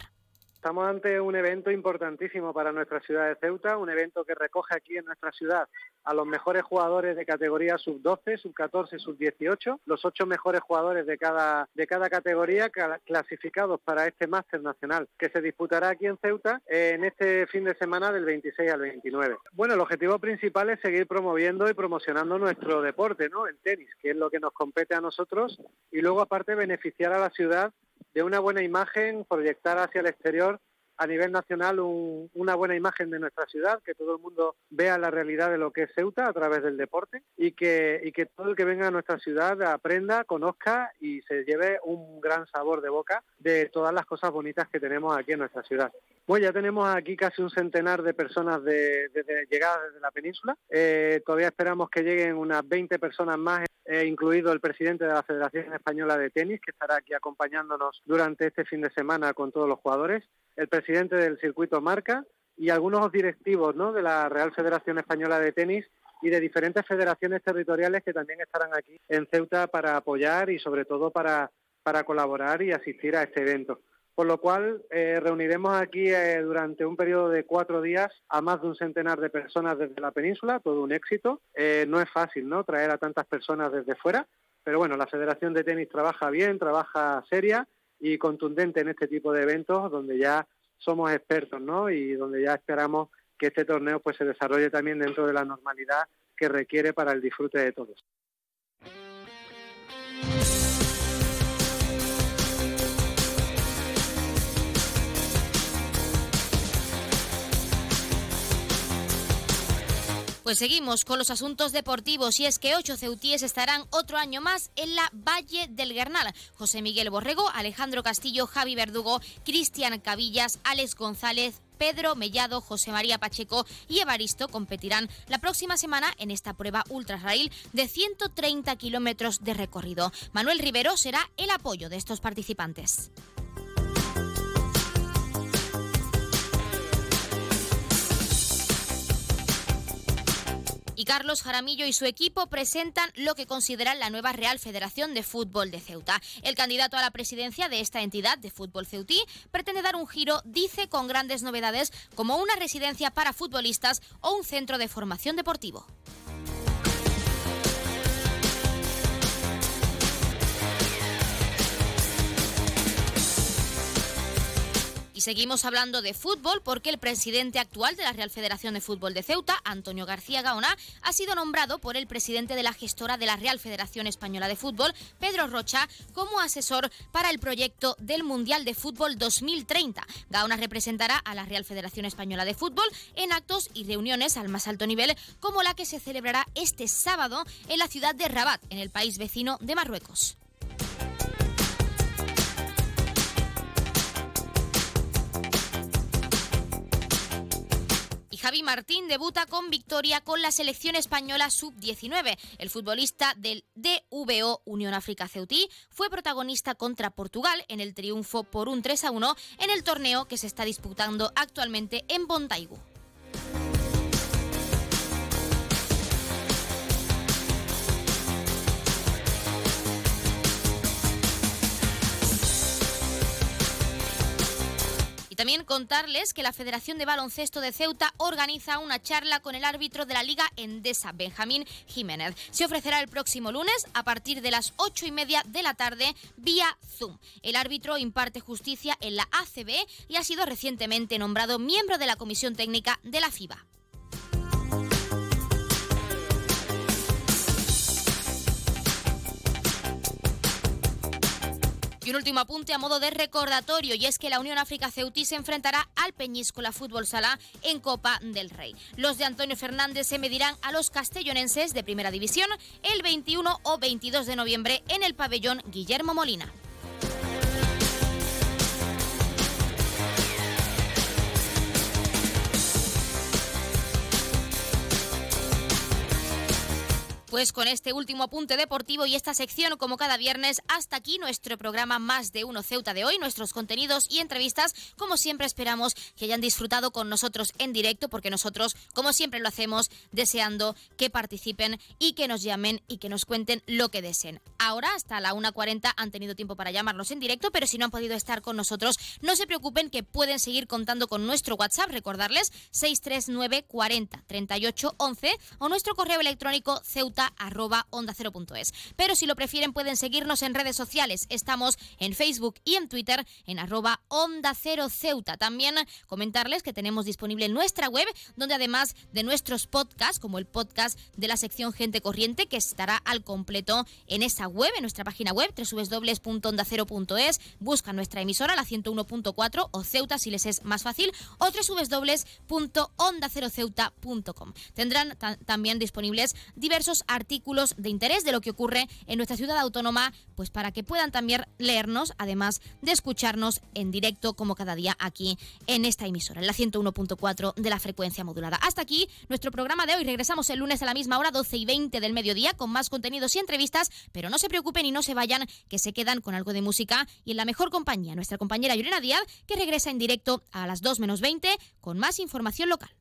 Estamos ante un evento importantísimo para nuestra ciudad de Ceuta, un evento que recoge aquí en nuestra ciudad a los mejores jugadores de categoría sub-12, sub-14, sub-18, los ocho mejores jugadores de cada, de cada categoría ca- clasificados para este máster nacional que se disputará aquí en Ceuta eh, en este fin de semana del 26 al 29. Bueno, el objetivo principal es seguir promoviendo y promocionando nuestro deporte, ¿no? El tenis, que es lo que nos compete a nosotros, y luego aparte beneficiar a la ciudad de una buena imagen, proyectar hacia el exterior a nivel nacional un- una buena imagen de nuestra ciudad, que todo el mundo vea la realidad de lo que es Ceuta a través del deporte y que, y que todo el que venga a nuestra ciudad aprenda, conozca y se lleve un gran sabor de boca de todas las cosas bonitas que tenemos aquí en nuestra ciudad. Pues ya tenemos aquí casi un centenar de personas de, desde llegadas desde la península. Eh, todavía esperamos que lleguen unas 20 personas más, eh, incluido el presidente de la Federación Española de Tenis, que estará aquí acompañándonos durante este fin de semana con todos los jugadores, el presidente del circuito Marca y algunos directivos ¿no? de la Real Federación Española de Tenis y de diferentes federaciones territoriales que también estarán aquí en Ceuta para apoyar y sobre todo para, para colaborar y asistir a este evento. Por lo cual eh, reuniremos aquí eh, durante un periodo de cuatro días a más de un centenar de personas desde la península, todo un éxito. Eh, no es fácil ¿no? traer a tantas personas desde fuera, pero bueno, la Federación de Tenis trabaja bien, trabaja seria y contundente en este tipo de eventos donde ya somos expertos ¿no? y donde ya esperamos que este torneo pues se desarrolle también dentro de la normalidad que requiere para el disfrute de todos. Pues seguimos con los asuntos deportivos y es que ocho ceutíes estarán otro año más en la Valle del Gernal. José Miguel Borrego, Alejandro Castillo, Javi Verdugo, Cristian Cabillas, Alex González, Pedro Mellado, José María Pacheco y Evaristo competirán la próxima semana en esta prueba ultra rail de 130 kilómetros de recorrido. Manuel Rivero será el apoyo de estos participantes. Carlos Jaramillo y su equipo presentan lo que consideran la nueva Real Federación de Fútbol de Ceuta. El candidato a la presidencia de esta entidad de fútbol ceutí pretende dar un giro, dice, con grandes novedades como una residencia para futbolistas o un centro de formación deportivo. Seguimos hablando de fútbol porque el presidente actual de la Real Federación de Fútbol de Ceuta, Antonio García Gaona, ha sido nombrado por el presidente de la gestora de la Real Federación Española de Fútbol, Pedro Rocha, como asesor para el proyecto del Mundial de Fútbol 2030. Gaona representará a la Real Federación Española de Fútbol en actos y reuniones al más alto nivel, como la que se celebrará este sábado en la ciudad de Rabat, en el país vecino de Marruecos. Javi Martín debuta con victoria con la selección española sub-19. El futbolista del DVO Unión África Ceutí fue protagonista contra Portugal en el triunfo por un 3 a 1 en el torneo que se está disputando actualmente en Bontaigu. También contarles que la Federación de Baloncesto de Ceuta organiza una charla con el árbitro de la Liga Endesa, Benjamín Jiménez. Se ofrecerá el próximo lunes a partir de las ocho y media de la tarde vía Zoom. El árbitro imparte justicia en la ACB y ha sido recientemente nombrado miembro de la Comisión Técnica de la FIBA. Y un último apunte a modo de recordatorio, y es que la Unión África Ceutí se enfrentará al Peñíscola Fútbol Sala en Copa del Rey. Los de Antonio Fernández se medirán a los castellonenses de Primera División el 21 o 22 de noviembre en el pabellón Guillermo Molina. Pues con este último apunte deportivo y esta sección, como cada viernes, hasta aquí nuestro programa Más de Uno Ceuta de hoy, nuestros contenidos y entrevistas. Como siempre, esperamos que hayan disfrutado con nosotros en directo, porque nosotros, como siempre lo hacemos, deseando que participen y que nos llamen y que nos cuenten lo que deseen. Ahora, hasta la 1.40, han tenido tiempo para llamarnos en directo, pero si no han podido estar con nosotros, no se preocupen que pueden seguir contando con nuestro WhatsApp. Recordarles 639 40 38 11 o nuestro correo electrónico ceuta arroba onda cero punto es. Pero si lo prefieren pueden seguirnos en redes sociales. Estamos en Facebook y en Twitter en arroba onda cero ceuta. También comentarles que tenemos disponible nuestra web donde además de nuestros podcasts, como el podcast de la sección Gente Corriente, que estará al completo en esa web, en nuestra página web www.ondacero.es, buscan nuestra emisora, la 101.4 o Ceuta si les es más fácil, o www.ondaceroceuta.com. Tendrán ta- también disponibles diversos artículos de interés de lo que ocurre en nuestra ciudad autónoma, pues para que puedan también leernos, además de escucharnos en directo como cada día aquí en esta emisora, en la 101.4 de la frecuencia modulada. Hasta aquí nuestro programa de hoy. Regresamos el lunes a la misma hora, 12 y 20 del mediodía, con más contenidos y entrevistas, pero no se preocupen y no se vayan, que se quedan con algo de música y en la mejor compañía, nuestra compañera Yurena Díaz, que regresa en directo a las 2 menos 20 con más información local.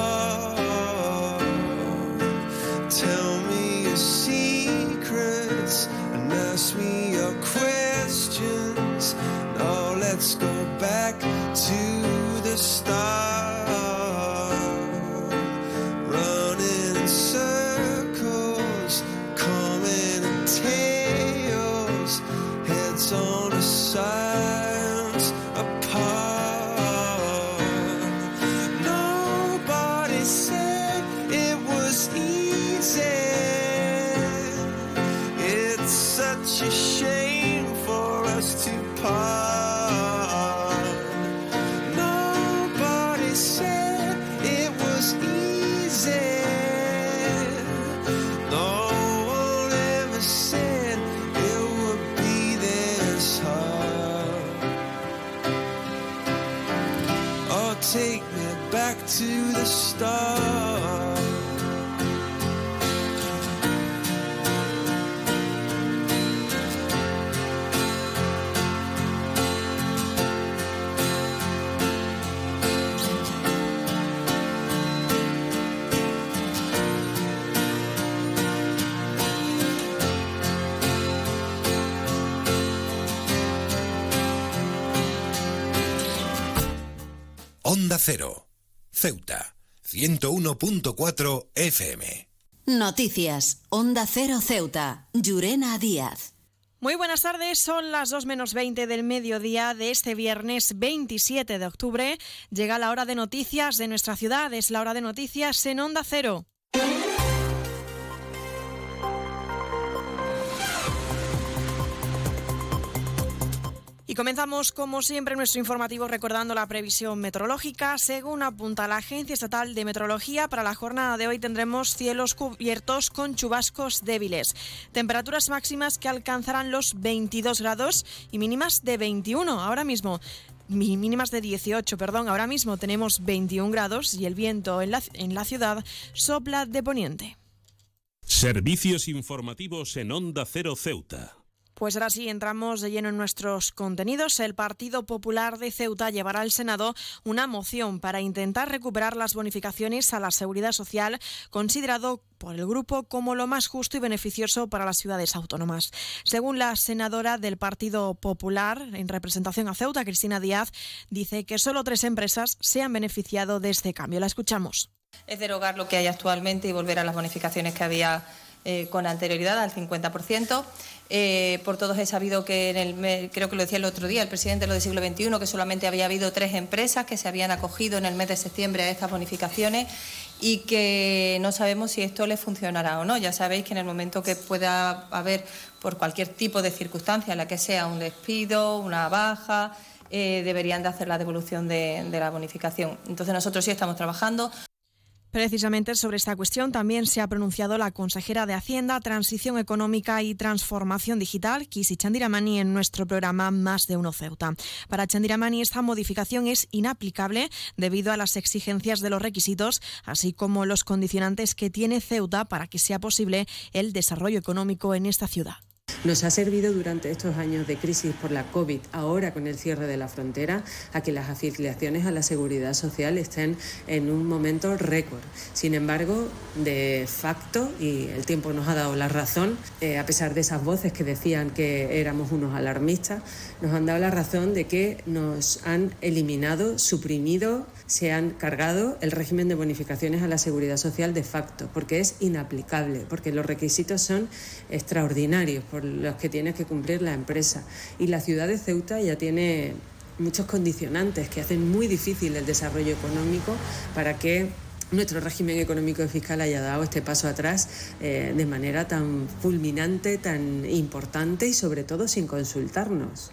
Está Cero. Ceuta. 101.4 FM. Noticias. Onda Cero Ceuta. Llurena Díaz. Muy buenas tardes, son las 2 menos 20 del mediodía de este viernes 27 de octubre. Llega la hora de noticias de nuestra ciudad, es la hora de noticias en Onda Cero. Y comenzamos, como siempre, nuestro informativo recordando la previsión meteorológica. Según apunta la Agencia Estatal de Meteorología, para la jornada de hoy tendremos cielos cubiertos con chubascos débiles. Temperaturas máximas que alcanzarán los 22 grados y mínimas de 21 ahora mismo. mi- Mínimas de 18, perdón. Ahora mismo tenemos 21 grados y el viento en la, en la ciudad sopla de poniente. Servicios informativos en Onda Cero Ceuta. Pues ahora sí, entramos de lleno en nuestros contenidos. El Partido Popular de Ceuta llevará al Senado una moción para intentar recuperar las bonificaciones a la seguridad social, considerado por el grupo como lo más justo y beneficioso para las ciudades autónomas. Según la senadora del Partido Popular en representación a Ceuta, Cristina Díaz, dice que solo tres empresas se han beneficiado de este cambio. La escuchamos. es derogar lo que hay actualmente y volver a las bonificaciones que había eh, con anterioridad al 50%. Eh, por todos he sabido que, en el, creo que lo decía el otro día el presidente de lo del siglo XXI, que solamente había habido tres empresas que se habían acogido en el mes de septiembre a estas bonificaciones y que no sabemos si esto les funcionará o no. Ya sabéis que en el momento que pueda haber, por cualquier tipo de circunstancia, la que sea un despido, una baja, eh, deberían de hacer la devolución de, de la bonificación. Entonces nosotros sí estamos trabajando. Precisamente sobre esta cuestión también se ha pronunciado la consejera de Hacienda, Transición Económica y Transformación Digital, Kisi Chandiramani, en nuestro programa Más de Uno Ceuta. Para Chandiramani, esta modificación es inaplicable debido a las exigencias de los requisitos, así como los condicionantes que tiene Ceuta para que sea posible el desarrollo económico en esta ciudad. Nos ha servido durante estos años de crisis por la COVID, ahora con el cierre de la frontera, a que las afiliaciones a la seguridad social estén en un momento récord. Sin embargo, de facto, y el tiempo nos ha dado la razón, eh, a pesar de esas voces que decían que éramos unos alarmistas, nos han dado la razón de que nos han eliminado, suprimido, se han cargado el régimen de bonificaciones a la seguridad social de facto, porque es inaplicable, porque los requisitos son extraordinarios por los que tiene que cumplir la empresa. Y la ciudad de Ceuta ya tiene muchos condicionantes que hacen muy difícil el desarrollo económico para que nuestro régimen económico y fiscal haya dado este paso atrás eh, de manera tan fulminante, tan importante y sobre todo sin consultarnos.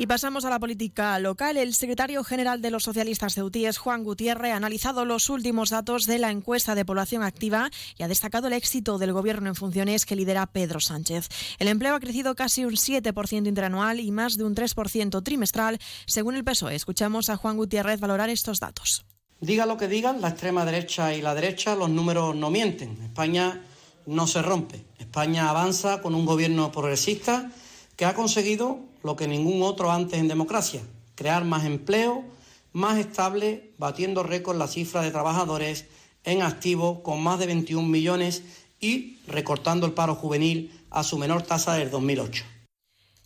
Y pasamos a la política local. El secretario general de los socialistas ceutíes, Juan Gutiérrez, ha analizado los últimos datos de la encuesta de población activa y ha destacado el éxito del gobierno en funciones que lidera Pedro Sánchez. El empleo ha crecido casi un 7% interanual y más de un 3% trimestral, según el PSOE. Escuchamos a Juan Gutiérrez valorar estos datos. Diga lo que digan, la extrema derecha y la derecha, los números no mienten. España no se rompe. España avanza con un gobierno progresista que ha conseguido lo que ningún otro antes en democracia, crear más empleo, más estable, batiendo récord la cifra de trabajadores en activo con más de 21 millones y recortando el paro juvenil a su menor tasa del 2008.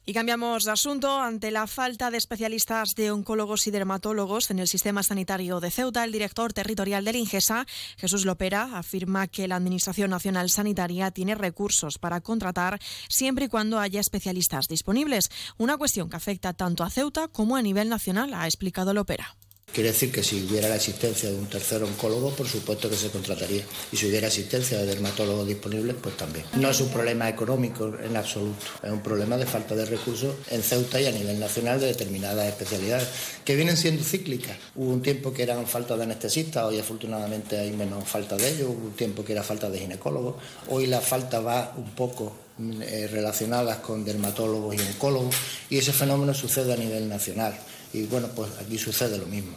Y cambiamos de asunto. Ante la falta de especialistas de oncólogos y dermatólogos en el sistema sanitario de Ceuta, el director territorial del INGESA, Jesús Lopera, afirma que la Administración Nacional Sanitaria tiene recursos para contratar siempre y cuando haya especialistas disponibles. Una cuestión que afecta tanto a Ceuta como a nivel nacional, ha explicado Lopera. Quiere decir que si hubiera la existencia de un tercer oncólogo, por supuesto que se contrataría. Y si hubiera existencia de dermatólogos disponibles, pues también. No es un problema económico en absoluto, es un problema de falta de recursos en Ceuta y a nivel nacional de determinadas especialidades, que vienen siendo cíclicas. Hubo un tiempo que eran falta de anestesistas, hoy afortunadamente hay menos falta de ellos, hubo un tiempo que era falta de ginecólogos, hoy la falta va un poco eh, relacionadas con dermatólogos y oncólogos y ese fenómeno sucede a nivel nacional y bueno pues aquí sucede lo mismo.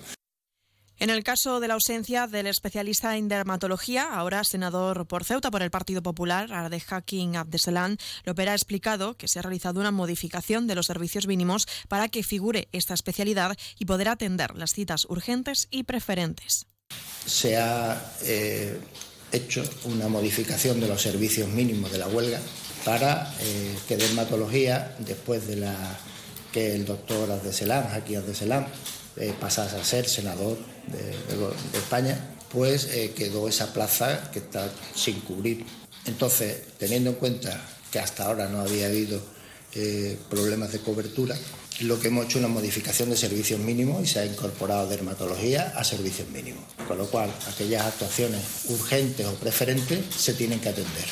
En el caso de la ausencia del especialista en dermatología, ahora senador por Ceuta por el Partido Popular, Arde Hakim Abdeselan, López ha explicado que se ha realizado una modificación de los servicios mínimos para que figure esta especialidad y poder atender las citas urgentes y preferentes. Se ha eh, hecho una modificación de los servicios mínimos de la huelga para eh, que dermatología, después de la que el doctor Abdeselan, Hakim Abdeselan, eh, pasase a ser senador de España, pues eh, quedó esa plaza que está sin cubrir. Entonces, teniendo en cuenta que hasta ahora no había habido eh, problemas de cobertura, lo que hemos hecho es una modificación de servicios mínimos y se ha incorporado dermatología a servicios mínimos. Con lo cual, aquellas actuaciones urgentes o preferentes se tienen que atender.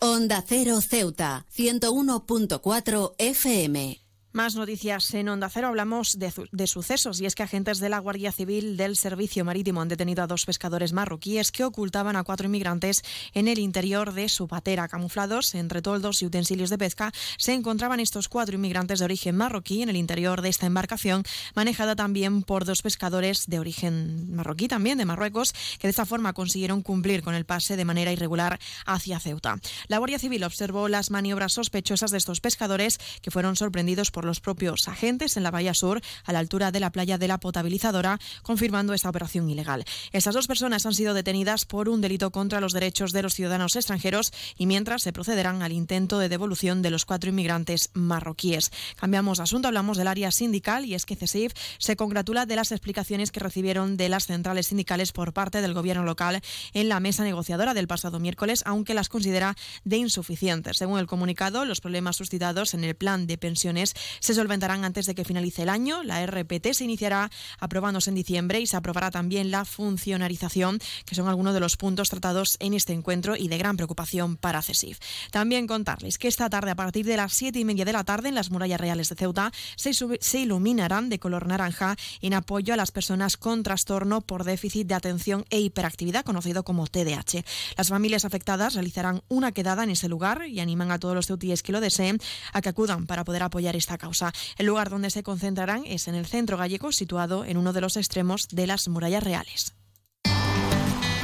Onda Cero Ceuta, 101.4 FM. Más noticias en Onda Cero. Hablamos de, de sucesos y es que agentes de la Guardia Civil del Servicio Marítimo han detenido a dos pescadores marroquíes que ocultaban a cuatro inmigrantes en el interior de su patera. Camuflados entre toldos y utensilios de pesca, se encontraban estos cuatro inmigrantes de origen marroquí en el interior de esta embarcación, manejada también por dos pescadores de origen marroquí también, de Marruecos, que de esta forma consiguieron cumplir con el pase de manera irregular hacia Ceuta. La Guardia Civil observó las maniobras sospechosas de estos pescadores que fueron sorprendidos por los propios agentes en la Bahía Sur, a la altura de la playa de la Potabilizadora, confirmando esta operación ilegal. Estas dos personas han sido detenidas por un delito contra los derechos de los ciudadanos extranjeros y mientras se procederán al intento de devolución de los cuatro inmigrantes marroquíes. Cambiamos de asunto, hablamos del área sindical y es que CESIF se congratula de las explicaciones que recibieron de las centrales sindicales por parte del gobierno local en la mesa negociadora del pasado miércoles, aunque las considera de insuficientes. Según el comunicado, los problemas suscitados en el plan de pensiones se solventarán antes de que finalice el año. La RPT se iniciará aprobándose en diciembre y se aprobará también la funcionarización, que son algunos de los puntos tratados en este encuentro y de gran preocupación para CESIF. También contarles que esta tarde, a partir de las siete y media de la tarde, en las murallas reales de Ceuta, se, se iluminarán de color naranja en apoyo a las personas con trastorno por déficit de atención e hiperactividad, conocido como TDAH. Las familias afectadas realizarán una quedada en ese lugar y animan a todos los ceutíes que lo deseen a que acudan para poder apoyar esta causa. El lugar donde se concentrarán es en el centro gallego, situado en uno de los extremos de las murallas reales.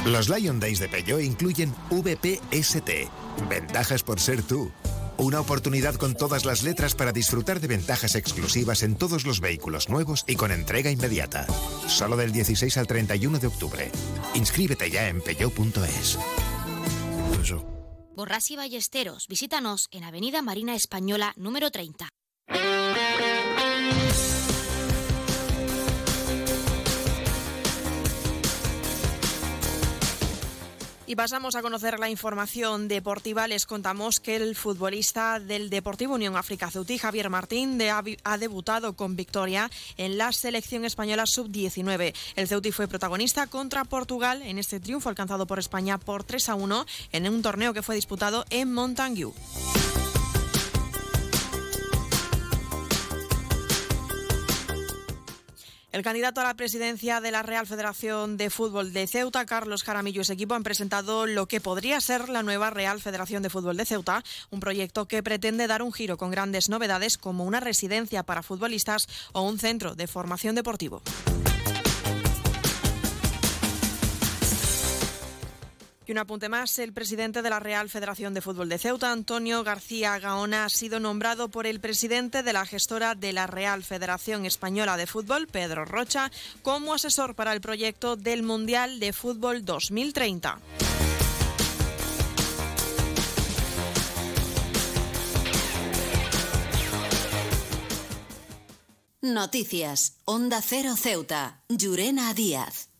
Los Lion Days de Peugeot incluyen VPST, ventajas por ser tú. Una oportunidad con todas las letras para disfrutar de ventajas exclusivas en todos los vehículos nuevos y con entrega inmediata. Solo del 16 al 31 de octubre. Inscríbete ya en peugeot.es. Borras y Ballesteros, visítanos en Avenida Marina Española número 30. Y pasamos a conocer la información deportiva. Les contamos que el futbolista del Deportivo Unión África Ceutí, Javier Martín, ha, debutado con victoria en la selección española sub-19. El Ceutí fue protagonista contra Portugal en este triunfo alcanzado por España por 3 a 1 en un torneo que fue disputado en Montangiu. El candidato a la presidencia de la Real Federación de Fútbol de Ceuta, Carlos Jaramillo y su equipo han presentado lo que podría ser la nueva Real Federación de Fútbol de Ceuta, un proyecto que pretende dar un giro con grandes novedades como una residencia para futbolistas o un centro de formación deportivo. Un apunte más, el presidente de la Real Federación de Fútbol de Ceuta, Antonio García Gaona, ha sido nombrado por el presidente de la gestora de la Real Federación Española de Fútbol, Pedro Rocha, como asesor para el proyecto del Mundial de Fútbol 2030. Noticias. Onda Cero Ceuta. Llurena Díaz.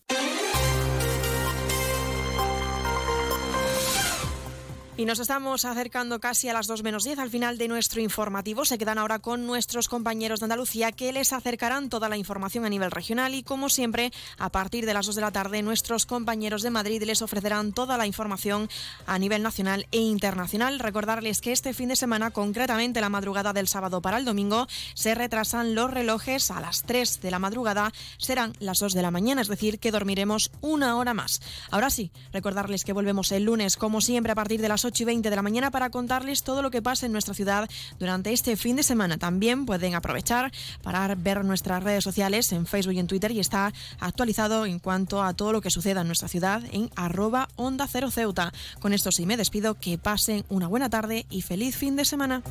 Y nos estamos acercando casi a las 2 menos 10 al final de nuestro informativo. Se quedan ahora con nuestros compañeros de Andalucía que les acercarán toda la información a nivel regional y como siempre a partir de las 2 de la tarde nuestros compañeros de Madrid les ofrecerán toda la información a nivel nacional e internacional. Recordarles que este fin de semana, concretamente la madrugada del sábado para el domingo, se retrasan los relojes a las 3 de la madrugada, serán las 2 de la mañana, es decir, que dormiremos una hora más. Ahora sí, recordarles que volvemos el lunes como siempre a partir de las 8 y 20 de la mañana para contarles todo lo que pasa en nuestra ciudad durante este fin de semana. También pueden aprovechar para ver nuestras redes sociales en Facebook y en Twitter y está actualizado en cuanto a todo lo que suceda en nuestra ciudad en arroba onda cero ceuta. Con esto sí me despido, que pasen una buena tarde y feliz fin de semana.